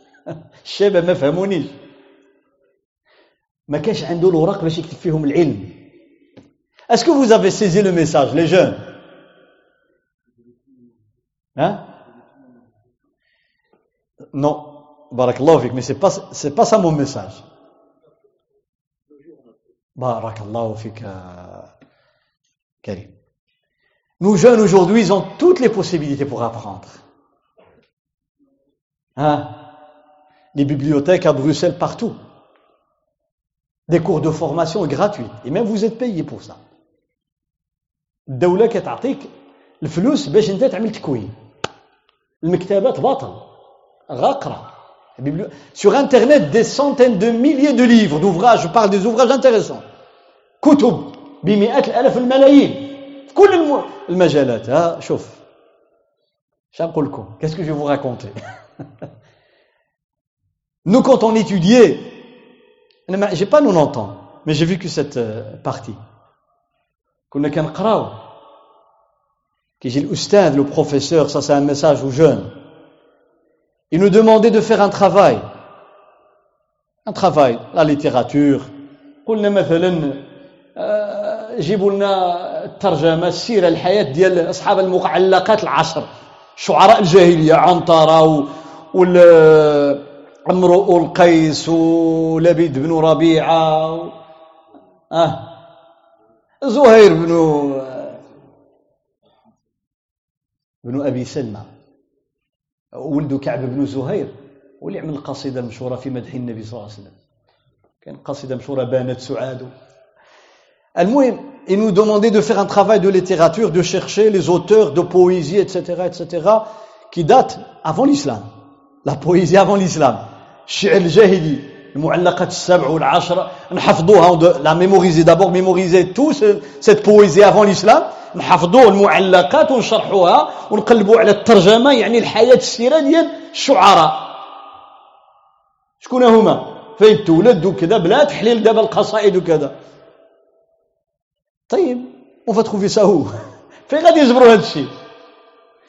Speaker 1: الشباب ما فهمونيش ما كانش عنده الوراق باش يكتب فيهم العلم Est-ce que vous avez saisi le message, les jeunes Hein Non, barakallahu fik, mais c'est pas, c'est pas ça mon message. Barakallahu fik, Karim. Nos jeunes aujourd'hui, ils ont toutes les possibilités pour apprendre. Hein? Les bibliothèques à Bruxelles partout. Des cours de formation gratuits. Et même vous êtes payé pour ça. الدولة كتعطيك الفلوس باش انت تعمل تكوين المكتبات باطل غاقرة sur internet des centaines de milliers de livres d'ouvrages je parle des ouvrages intéressants كتب بمئات الالاف الملايين في كل المجالات ها شوف شنو نقول لكم qu'est-ce que je vais vous raconter nous quand on étudiait j'ai pas 90 ans mais j'ai vécu cette partie كنا كنقراو كيجي الاستاذ لو بروفيسور ça c'est un message aux jeunes Il nous demandait de faire un travail. Un travail, la littérature. قلنا مثلا جيبوا لنا الترجمه السيره الحياه ديال اصحاب المعلقات العشر شعراء الجاهليه عنتره امرؤ القيس ولبيد بن ربيعه اه زهير بن بن ابي سلمى ولد كعب بن زهير واللي عمل القصيده المشهوره في مدح النبي صلى الله عليه وسلم كان قصيده مشهوره بانت سعاد المهم il nous demandait de faire un travail de littérature, de chercher les auteurs de poésie, etc., etc., qui datent avant l'islam. La poésie avant l'islam. الشعر الجاهلي المعلقات السبع والعشر نحفظوها. là mémorisez d'abord mémorisez toute cette poésie avant l'islam نحفظوا المعلقات ونشرحوها ونقلبوا على الترجمة يعني الحياة السيرة ديال الشعراء. شكون هما؟ فين تولد وكذا بلا تحليل دابا القصائد وكذا. طيب اون فا تروفي سا هو فين غادي يجبروا هذا الشيء؟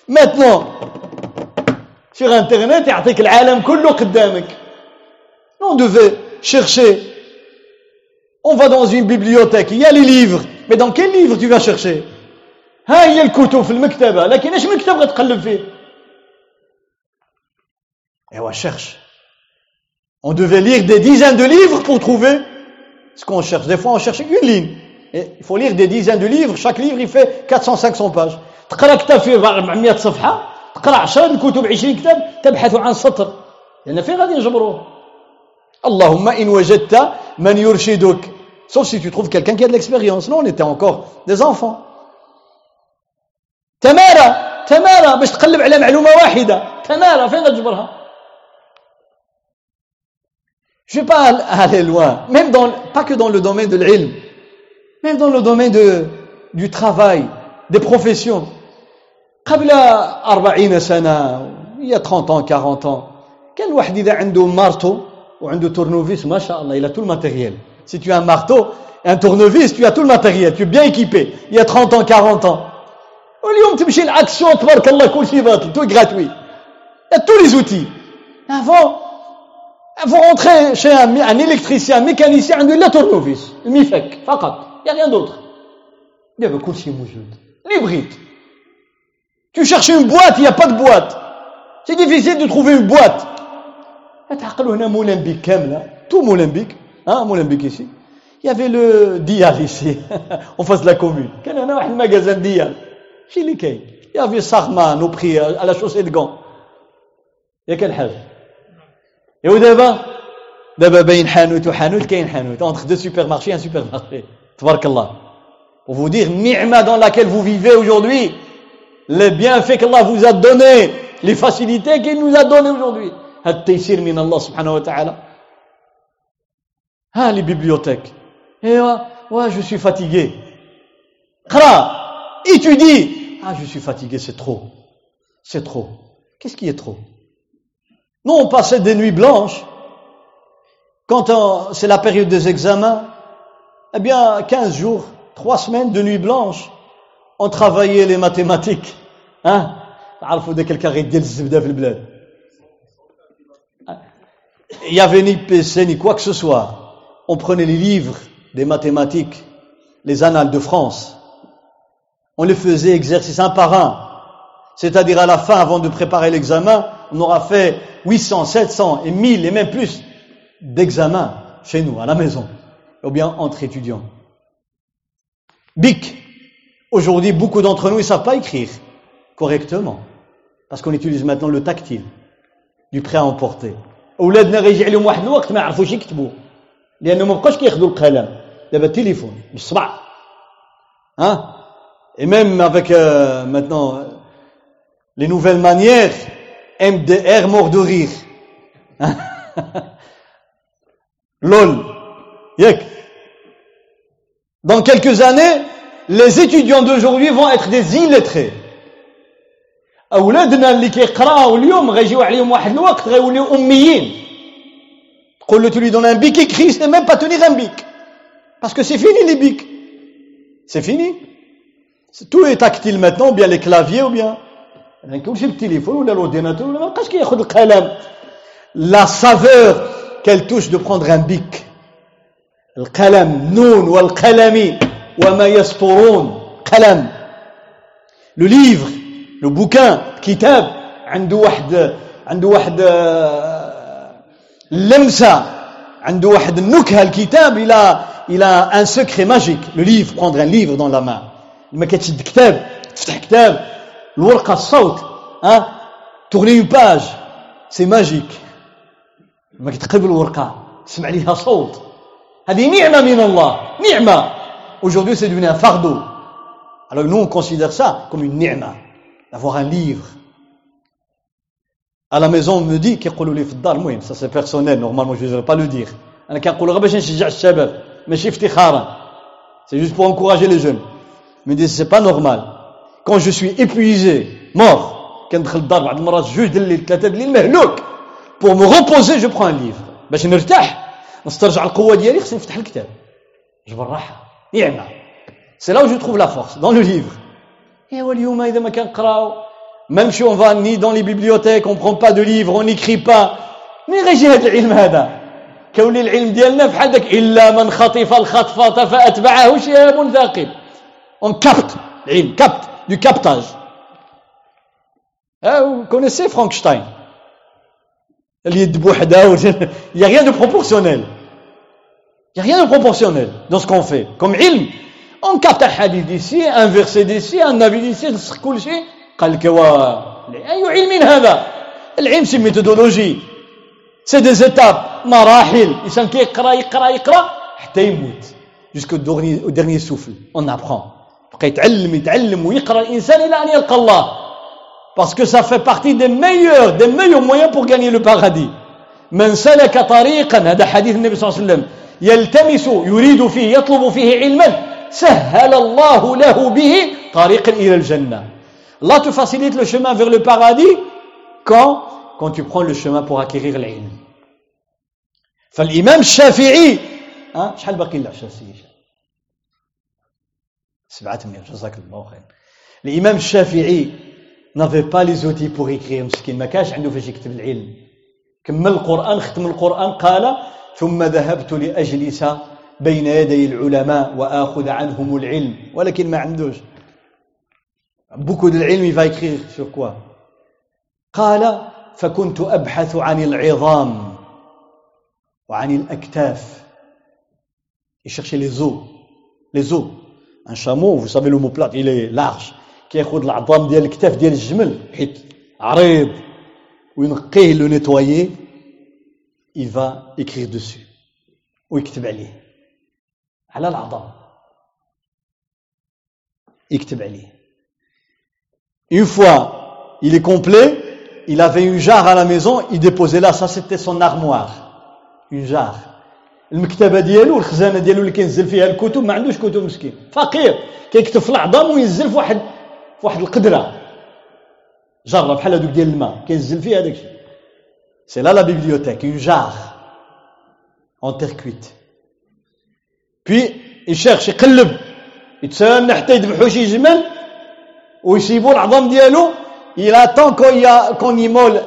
Speaker 1: ماتنون sur internet يعطيك العالم كله قدامك. on devait chercher on va dans une bibliothèque il y a les livres mais dans quel livre tu vas chercher ها هي الكتب في المكتبة لكن ايش مكتب غتقلب فيه et on cherche on devait lire des dizaines de livres pour trouver ce qu'on cherche des fois on cherche une ligne et il faut lire des dizaines de livres chaque livre il fait 400 500 pages تقرا كتاب فيه 400 صفحة تقرا 10 كتب 20 كتاب تبحث عن سطر لأن فين غادي نجبروه اللهم إن وجدت من يرشدك sauf si tu trouves quelqu'un qui a de l'expérience non on était encore des enfants تمارى تمارى باش تقلب على معلومة واحدة تمارى فين غتجبرها Je ne vais pas aller loin, même dans, pas que dans le domaine de l'ilm, même dans le domaine de, du travail, des professions. قبل أربعين سنة il y a 30 ans 40 ans كان واحد إذا عنده مارتو un de tournevis, machallah, il a tout le matériel. Si tu as un marteau, et un tournevis, tu as tout le matériel, tu es bien équipé. Il y a 30 ans, 40 ans. Aujourd'hui, tu l'action, tout est gratuit. Il y a tous les outils. Avant, vous rentrez chez un, électricien, un mécanicien, un de la tournevis, le mifek, il n'y a rien d'autre. Il y avait coursier l'hybride. Tu cherches une boîte, il n'y a pas de boîte. C'est difficile de trouver une boîte. تعقلوا هنا Molenbeek كاملة tout Molenbeek hein Molenbeek ici il y avait le Dial ici en face de la commune كان هنا واحد المغازان ديال شي اللي كاين il y avait Sarman au prix à la chaussée de Gand ياك الحاج et ودابا دابا باين حانوت وحانوت كاين حانوت entre deux supermarchés un supermarché تبارك الله pour vous dire نعمة dans laquelle vous vivez aujourd'hui les bienfaits qu'Allah vous a donnés, les facilités qu'il nous a données aujourd'hui. التيسير من الله سبحانه وتعالى ها les bibliothèques et ouais, ouais je suis fatigué قرا étudie ah je suis fatigué c'est trop c'est trop qu'est-ce qui est trop nous on passait des nuits blanches quand c'est la période des examens eh bien 15 jours 3 semaines de nuits blanches on travaillait les mathématiques hein تعرفوا ذاك الكاري ديال الزبده في البلاد il y avait ni PC ni quoi que ce soit on prenait les livres des mathématiques les annales de France on les faisait exercice un par un c'est-à-dire à la fin avant de préparer l'examen on aura fait 800 700 et 1000 et même plus d'examens chez nous à la maison ou bien entre étudiants BIC Aujourd'hui, beaucoup d'entre nous ne savent pas écrire correctement. Parce qu'on utilise maintenant le tactile, du prêt à emporter. اولادنا غيجي عليهم واحد الوقت ما يعرفوش يكتبوا لانه ما بقاش كياخذوا القلم دابا التليفون بالصبع ها et même avec euh, maintenant les nouvelles manières MDR mort de rire lol ياك dans quelques années les étudiants d'aujourd'hui vont être des illettrés اولادنا اللي كيقراو اليوم غيجيو عليهم واحد الوقت غيوليو اميين تقول له tu lui donnes un bic écrit il sait même pas tenir un bic parce que c'est fini les bics c'est fini tout est tactile maintenant ou bien les claviers ou bien يعني كلشي بالتليفون ولا الاورديناتور ولا ما بقاش كياخذ القلم لا سافور كال توش دو بروندر ان بيك القلم نون والقلم وما يسطرون قلم لو ليفر لو بوكان كتاب عنده واحد عنده واحد لمسه عنده واحد النكهه الكتاب الى الى ان سكري ماجيك لو ليفر بروندر ان ليفر دون لا مان لما كتشد كتاب تفتح كتاب الورقه الصوت ها تغني اون باج سي ماجيك لما كتقلب الورقه تسمع ليها صوت هذه نعمه من الله نعمه aujourd'hui c'est devenu un fardeau alors nous on considère ça comme une ni'ma d'avoir un livre à la maison on me dit كيقولوا لي في الدار المهم ça c'est personnel normalement je ne devrais pas le dire انا كنقول غير باش نشجع الشباب ماشي افتخارا c'est juste pour encourager les jeunes me disent c'est pas normal quand je suis épuisé mort كندخل الدار بعض المرات جوج د الليل ثلاثه د الليل مهلوك pour me reposer je prends un livre باش نرتاح نسترجع القوه ديالي خصني نفتح الكتاب جبر الراحه نعمه سي لا جو تروف لا فورس دون لو ليفر ايوا اليوم اذا ما كنقراو même si on va ni dans les bibliothèques on prend pas de livres on n'écrit pas مين غيجي هذا العلم هذا كون العلم ديالنا بحال داك الا من خطف الخطفه فاتبعه شهاب ثاقب on capte العلم capte du captage ah, vous connaissez Frankenstein اليد بوحدها il y a rien de proportionnel il y a rien de proportionnel dans ce qu'on fait comme علم capte un hadith d'ici un verset d'ici un avis d'ici نسخ كل شيء قال لك اي علم هذا العلم سي ميثودولوجي سي دي زيتاب مراحل الانسان كيقرا يقرا يقرا حتى يموت au dernier souffle. On apprend. بقى يتعلم يتعلم ويقرا الانسان إلى ان يلقى الله que ça fait partie des meilleurs des meilleurs moyens pour gagner le paradis. من سلك طريقا هذا حديث النبي صلى الله عليه وسلم يلتمس يريد فيه يطلب فيه علما سهل الله له به طريقا إلى الجنة. Allah te facilite le chemin vers le paradis quand quand prends le chemin pour acquérir l'ilm. فالامام الشافعي ها شحال باقي لنا عشان سبعة ثمانية جزاك الله خير الإمام الشافعي n'avait pas les outils pour écrire مسكين ما كانش عنده فاش يكتب العلم كمل القرآن ختم القرآن قال ثم ذهبت لأجلس بين يدي العلماء وآخذ عنهم العلم. ولكن ما عندوش. de العلم il écrire sur quoi. قال فكنت أبحث عن العظام وعن الأكتاف. Il cherchait les os. Les os. Un chameau vous savez l'omoplate il est large. كياخذ العظام ديال الكتاف ديال الجمل حيت عريض وينقيه لو نيتوايي il va écrire dessus. ويكتب عليه على العظام يكتب عليه une fois il est complet il avait une jarre à la maison il déposait là ça c'était son armoire une jarre المكتبه ديالو الخزانه ديالو اللي كينزل فيها الكتب ما عندوش كتب مسكين فقير كيكتب في العظام وينزل في واحد في واحد القدره جره بحال هذوك ديال الماء كينزل فيها هذاك الشيء سي لا لا بيبليوتيك اون جار اون تير كويت بي يشيرش يقلب يتسنى حتى يذبحوا شي جمل ويسيبوا العظام ديالو il attend qu'on y a qu'on y mole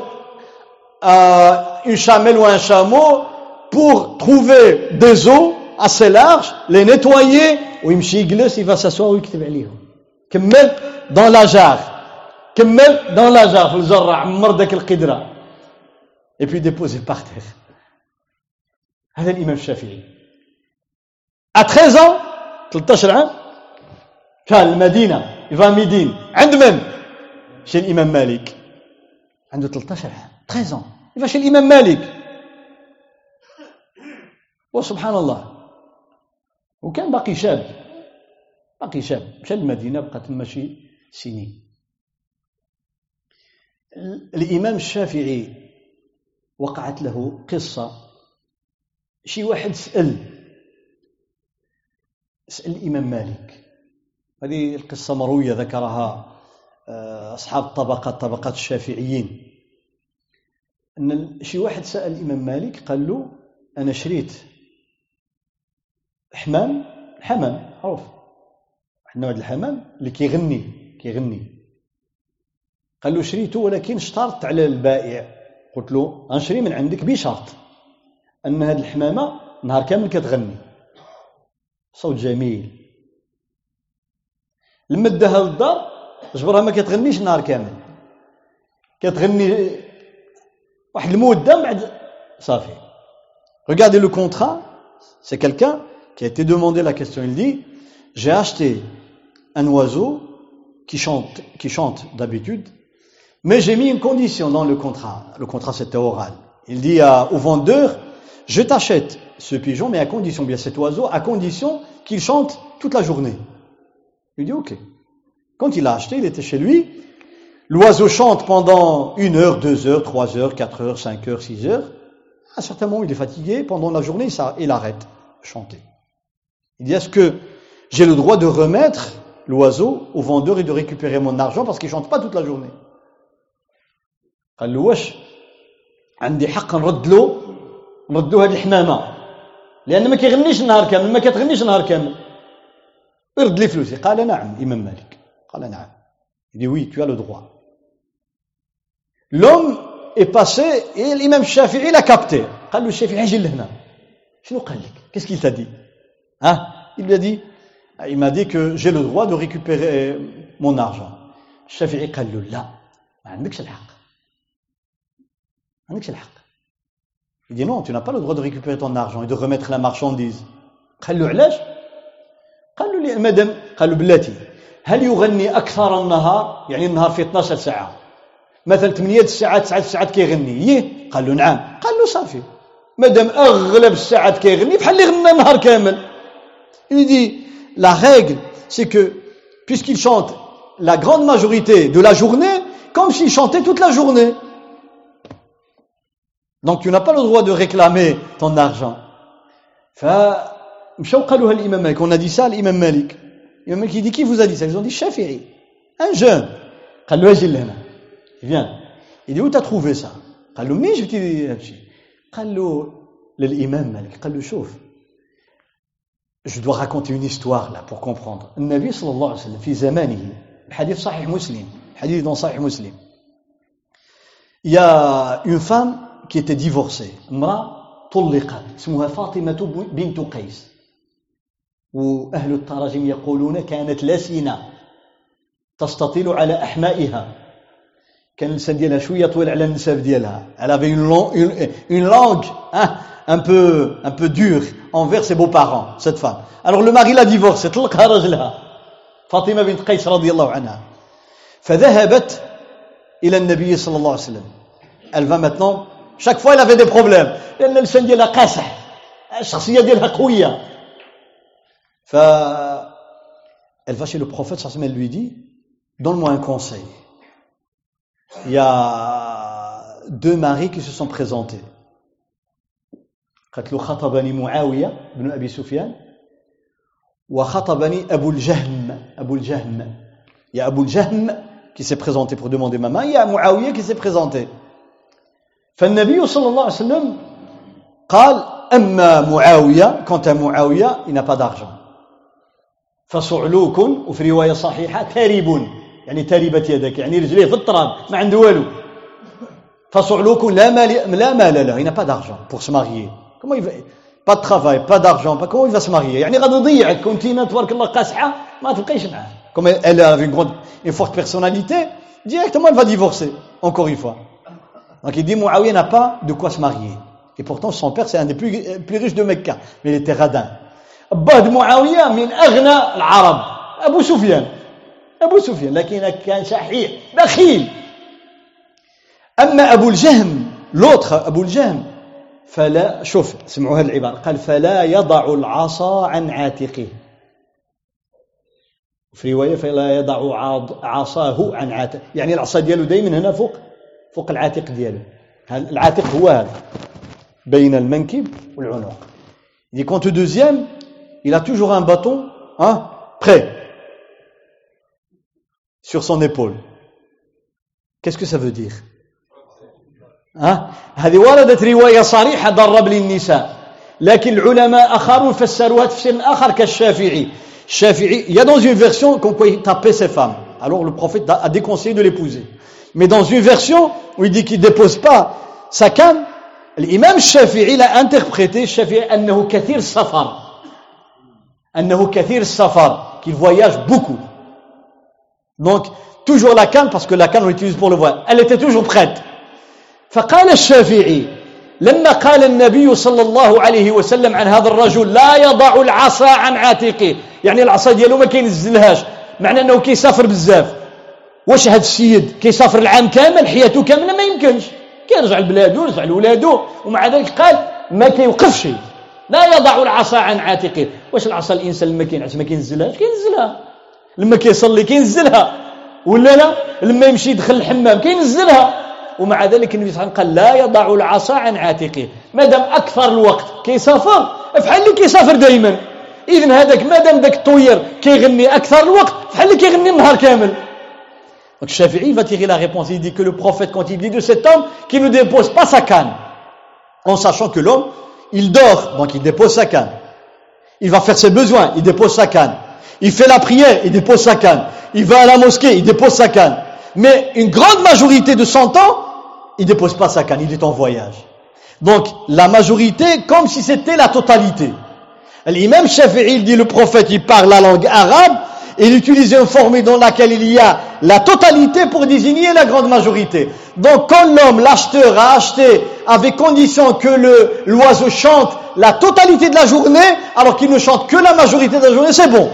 Speaker 1: euh, une chamelle ou un chameau pour trouver des os assez larges, les nettoyer, ويمشي يجلس il va s'asseoir ويكتب عليهم كمل dans la jarre كمل dans la jarre في الجرة عمر ذاك القدرة et puis déposer par terre هذا الإمام الشافعي À 13 ans 13 عام كان المدينة يفا ميدين عند من؟ شي الإمام مالك عنده 13 عام 13 ans يفا شي الإمام مالك وسبحان الله وكان باقي شاب باقي شاب مشى للمدينه بقى تما شي سنين الامام الشافعي وقعت له قصه شي واحد سال سال الإمام مالك. هذه القصة مروية ذكرها آه، أصحاب الطبقات طبقات الشافعيين. أن شي واحد سأل الإمام مالك قال له أنا شريت حمام حمام معروف. واحد النوع الحمام اللي كيغني كيغني. قال له شريته ولكن اشترط على البائع. قلت له غنشري من عندك بشرط. أن هذه الحمامة نهار كامل كتغني. صوت جميل لما داها للدار جبرها ما كتغنيش نهار كامل كتغني واحد المده بعد صافي regardez le contrat c'est quelqu'un qui a été demandé la question il dit j'ai acheté un oiseau qui chante qui chante d'habitude mais j'ai mis une condition dans le contrat le contrat c'était oral il dit à, au vendeur je t'achète ce pigeon mais à condition bien cet oiseau à condition qu'il chante toute la journée il dit ok quand il l'a acheté il était chez lui L'oiseau chante pendant une heure, deux heures, trois heures, quatre heures, cinq heures, six heures. À un certain moment, il est fatigué. Pendant la journée, ça, il arrête de chanter. Il dit, est-ce que j'ai le droit de remettre l'oiseau au vendeur et de récupérer mon argent parce qu'il chante pas toute la journée قال له واش عندي حق نرد له نردو هذه الحمامه لأن ما كيغنيش النهار كامل ما كتغنيش النهار كامل. ارد لي فلوسي قال نعم إمام مالك. قال نعم. Dit oui tu as le droit. L'homme est passé et l'imam Shafi'i l'a capté. قال له الشافعي أجي لهنا شنو قال لك qu'est-ce qu'il t'a dit? Hein? Il lui a dit il m'a dit que j'ai le droit de récupérer mon argent. الشافعي قال له لا ما عندكش الحق ما عندكش الحق il dit non tu n'as pas le droit de récupérer ton argent et de remettre la marchandise قال له علاش قال له مادام قال له بلاتي هل يغني اكثر النهار يعني النهار في 12 ساعه مثلا 8 الساعات 9 الساعات كيغني ييه قال له نعم قال له صافي مادام اغلب الساعات كيغني بحال اللي غنى النهار كامل il dit la règle c'est que puisqu'il chante la grande majorité de la journée comme s'il chantait toute la journée donc tu n'as pas le droit de réclamer ton argent فمشاو قالوها الامام مالك on a dit ça l'imam Malik l'imam Malik il dit qui vous a dit ça ils ont dit Shafi'i un jeune قال له اجي لهنا Il vient. Il dit où t'as trouvé ça قال له منين جبتي هذا الشيء قال له للإمام مالك قال له شوف je dois raconter une histoire là pour comprendre النبي صلى الله عليه وسلم في زمانه الحديث صحيح مسلم حديث dans صحيح مسلم il y a une femme Qui était divorcée. امرأة طلقت اسمها فاطمة بنت قيس وأهل التراجم يقولون كانت لسنة تستطيل على أحمائها كان اللسان ديالها شوية طويل على النساب ديالها elle avait une, long, une, une langue hein, un peu un peu dure envers ses beaux-parents cette femme. Alors le mari l'a divorcée طلقها رجلها فاطمه بنت قيس رضي الله عنها فذهبت إلى النبي صلى الله عليه وسلم elle va maintenant chaque fois elle avait des problèmes لان اللسان ديالها قاصح الشخصيه ديالها قويه ف elle va chez le prophète صلى الله عليه وسلم elle lui dit donne-moi un conseil il y a deux maris qui se sont présentés. قالت له خطبني معاوية بن أبي سفيان وخطبني أبو الجهم أبو الجهم Il y a Abu الجهم qui s'est présenté pour demander ma main, il y a Muawiyah qui s'est présenté. فالنبي صلى الله عليه وسلم قال أما معاوية كنت معاوية إنا با فصعلوك وفي رواية صحيحة تارب يعني تربت يدك يعني رجليه في التراب ما عنده والو. فصعلوك لا مال لا مال له إنا با دارجون بور سماغيي كومون يف با ترافاي با دارجون كومون يف سماغيي يعني غادي يضيع كنت تبارك الله قاسحة ما تبقيش معاه. comment elle avait grand une forte personnalité directement elle va divorcer encore une fois donc il dit Muawiyah n'a pas de quoi se marier. Et pourtant son père c'est un des plus, plus riches de Mecca. Mais il était radin. باه معاويه من اغنى العرب ابو سفيان أبو سفيان لكن كان شحيح بخيل أما أبو الجهم لوطخ أبو الجهم فلا شوف سمعوا هذه العبارة قال فلا يضع العصا عن عاتقه في رواية فلا يضع عصاه عن عاتقه يعني العصا ديالو دائما هنا فوق فوق العاتق ديالو العاتق هو هذا بين المنكب والعنق Il dit quand au deuxième, il a toujours un bâton hein, prêt. sur son épaule. Qu'est-ce que ça veut dire ها هذه وردت رواية صريحة ضرب للنساء لكن العلماء آخرون فسروها تفسير آخر كالشافعي الشافعي il y a dans une version qu'on peut taper ses femmes alors le prophète a déconseillé de l'épouser Mais dans une version où il dit qu'il ne dépose pas sa canne, l'imam Shafi'i il a interprété Shafi'i أنه كثير safar. أنه كثير safar, qu'il voyage beaucoup. Donc, toujours la canne, parce que la canne on l'utilise pour le voyage. Elle était toujours prête. فقال الشافعي لما قال النبي صلى الله عليه وسلم عن هذا الرجل لا يضع العصا عن عاتقه يعني العصا ديالو ما كينزلهاش معنى انه كيسافر بزاف واش هذا السيد كيسافر العام كامل حياته كاملة ما يمكنش. كيرجع لبلادو يرجع لولادو ومع ذلك قال ما كيوقفش. لا يضع العصا عن عاتقه. واش العصا؟ الإنسان لما كينعس ما كينزلهاش كينزلها. لما كيصلي كينزلها. ولا لا؟ لما يمشي يدخل الحمام كينزلها. ومع ذلك النبي صلى الله عليه وسلم قال لا يضع العصا عن عاتقه. ما دام أكثر الوقت كيسافر بحال اللي كيسافر دائما اذا هذاك ما دام ذاك الطوير كيغني أكثر الوقت بحال اللي كيغني النهار كامل. Donc Shafi'i va tirer la réponse. Il dit que le prophète, quand il dit de cet homme, qui ne dépose pas sa canne, en sachant que l'homme, il dort, donc il dépose sa canne. Il va faire ses besoins, il dépose sa canne. Il fait la prière, il dépose sa canne. Il va à la mosquée, il dépose sa canne. Mais une grande majorité de son temps, il dépose pas sa canne, il est en voyage. Donc, la majorité, comme si c'était la totalité. L'imam Shafi'i, il dit le prophète, il parle la langue arabe, il utilise une formule dans laquelle il y a la totalité pour désigner la grande majorité. Donc, quand l'homme, l'acheteur, a acheté avec condition que l'oiseau chante la totalité de la journée, alors qu'il ne chante que la majorité de la journée, c'est bon.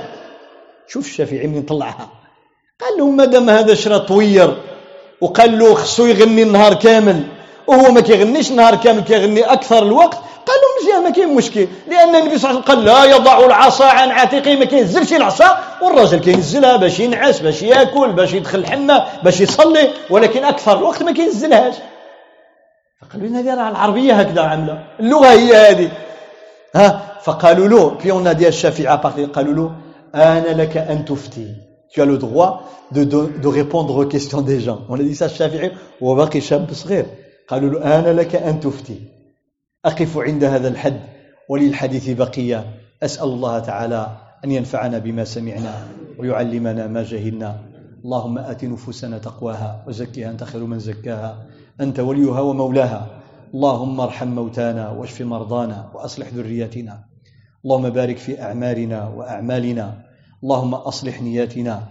Speaker 1: شوف الشافعي من طلعها قال له ما دام هذا شرا طوير وقال له خصو يغني النهار كامل وهو ما كيغنيش النهار كامل كيغني أكثر الوقت قال له مزيان ما كاين مشكل لأن النبي صلى الله عليه وسلم قال لا يضع العصا عن عاتقه ما كينزلش العصا والراجل كينزلها باش ينعس باش يأكل باش يدخل الحمام باش يصلي ولكن أكثر الوقت ما كينزلهاش. فقالوا لنا هذه راه العربية هكذا عاملة اللغة هي هذه. ها؟ فقالوا له بي اون ديال الشافعي قالوا له أنا لك أن تفتي. Tu as le droit de, de, de répondre aux questions des gens. On a dit ça الشافعي وباقي شاب صغير. قالوا أنا لك أن تفتي. أقف عند هذا الحد وللحديث بقية. أسأل الله تعالى أن ينفعنا بما سمعنا ويعلمنا ما جهلنا. اللهم آت نفوسنا تقواها وزكها. أنت خير من زكاها. أنت وليها ومولاها. اللهم ارحم موتانا واشف مرضانا وأصلح ذرياتنا. اللهم بارك في أعمارنا وأعمالنا. اللهم أصلح نياتنا.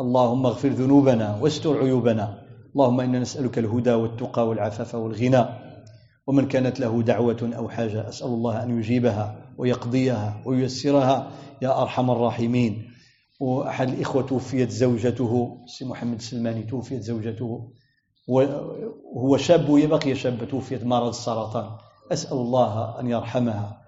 Speaker 1: اللهم اغفر ذنوبنا واستر عيوبنا. اللهم إنا نسألك الهدى والتقى والعفاف والغنى ومن كانت له دعوة أو حاجة أسأل الله أن يجيبها ويقضيها وييسرها يا أرحم الراحمين. وأحد الإخوة توفيت زوجته سي محمد سلماني توفيت زوجته وهو شاب ويبقي شاب توفيت مرض السرطان. أسأل الله أن يرحمها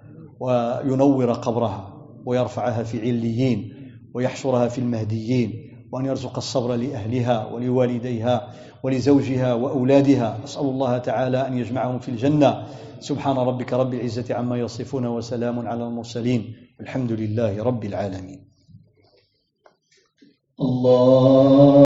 Speaker 1: وينور قبرها ويرفعها في عليين ويحشرها في المهديين. وأن يرزق الصبر لأهلها ولوالديها ولزوجها وأولادها. أسأل الله تعالى أن يجمعهم في الجنة. سبحان ربك رب العزة عما يصفون وسلام على المرسلين. الحمد لله رب العالمين. الله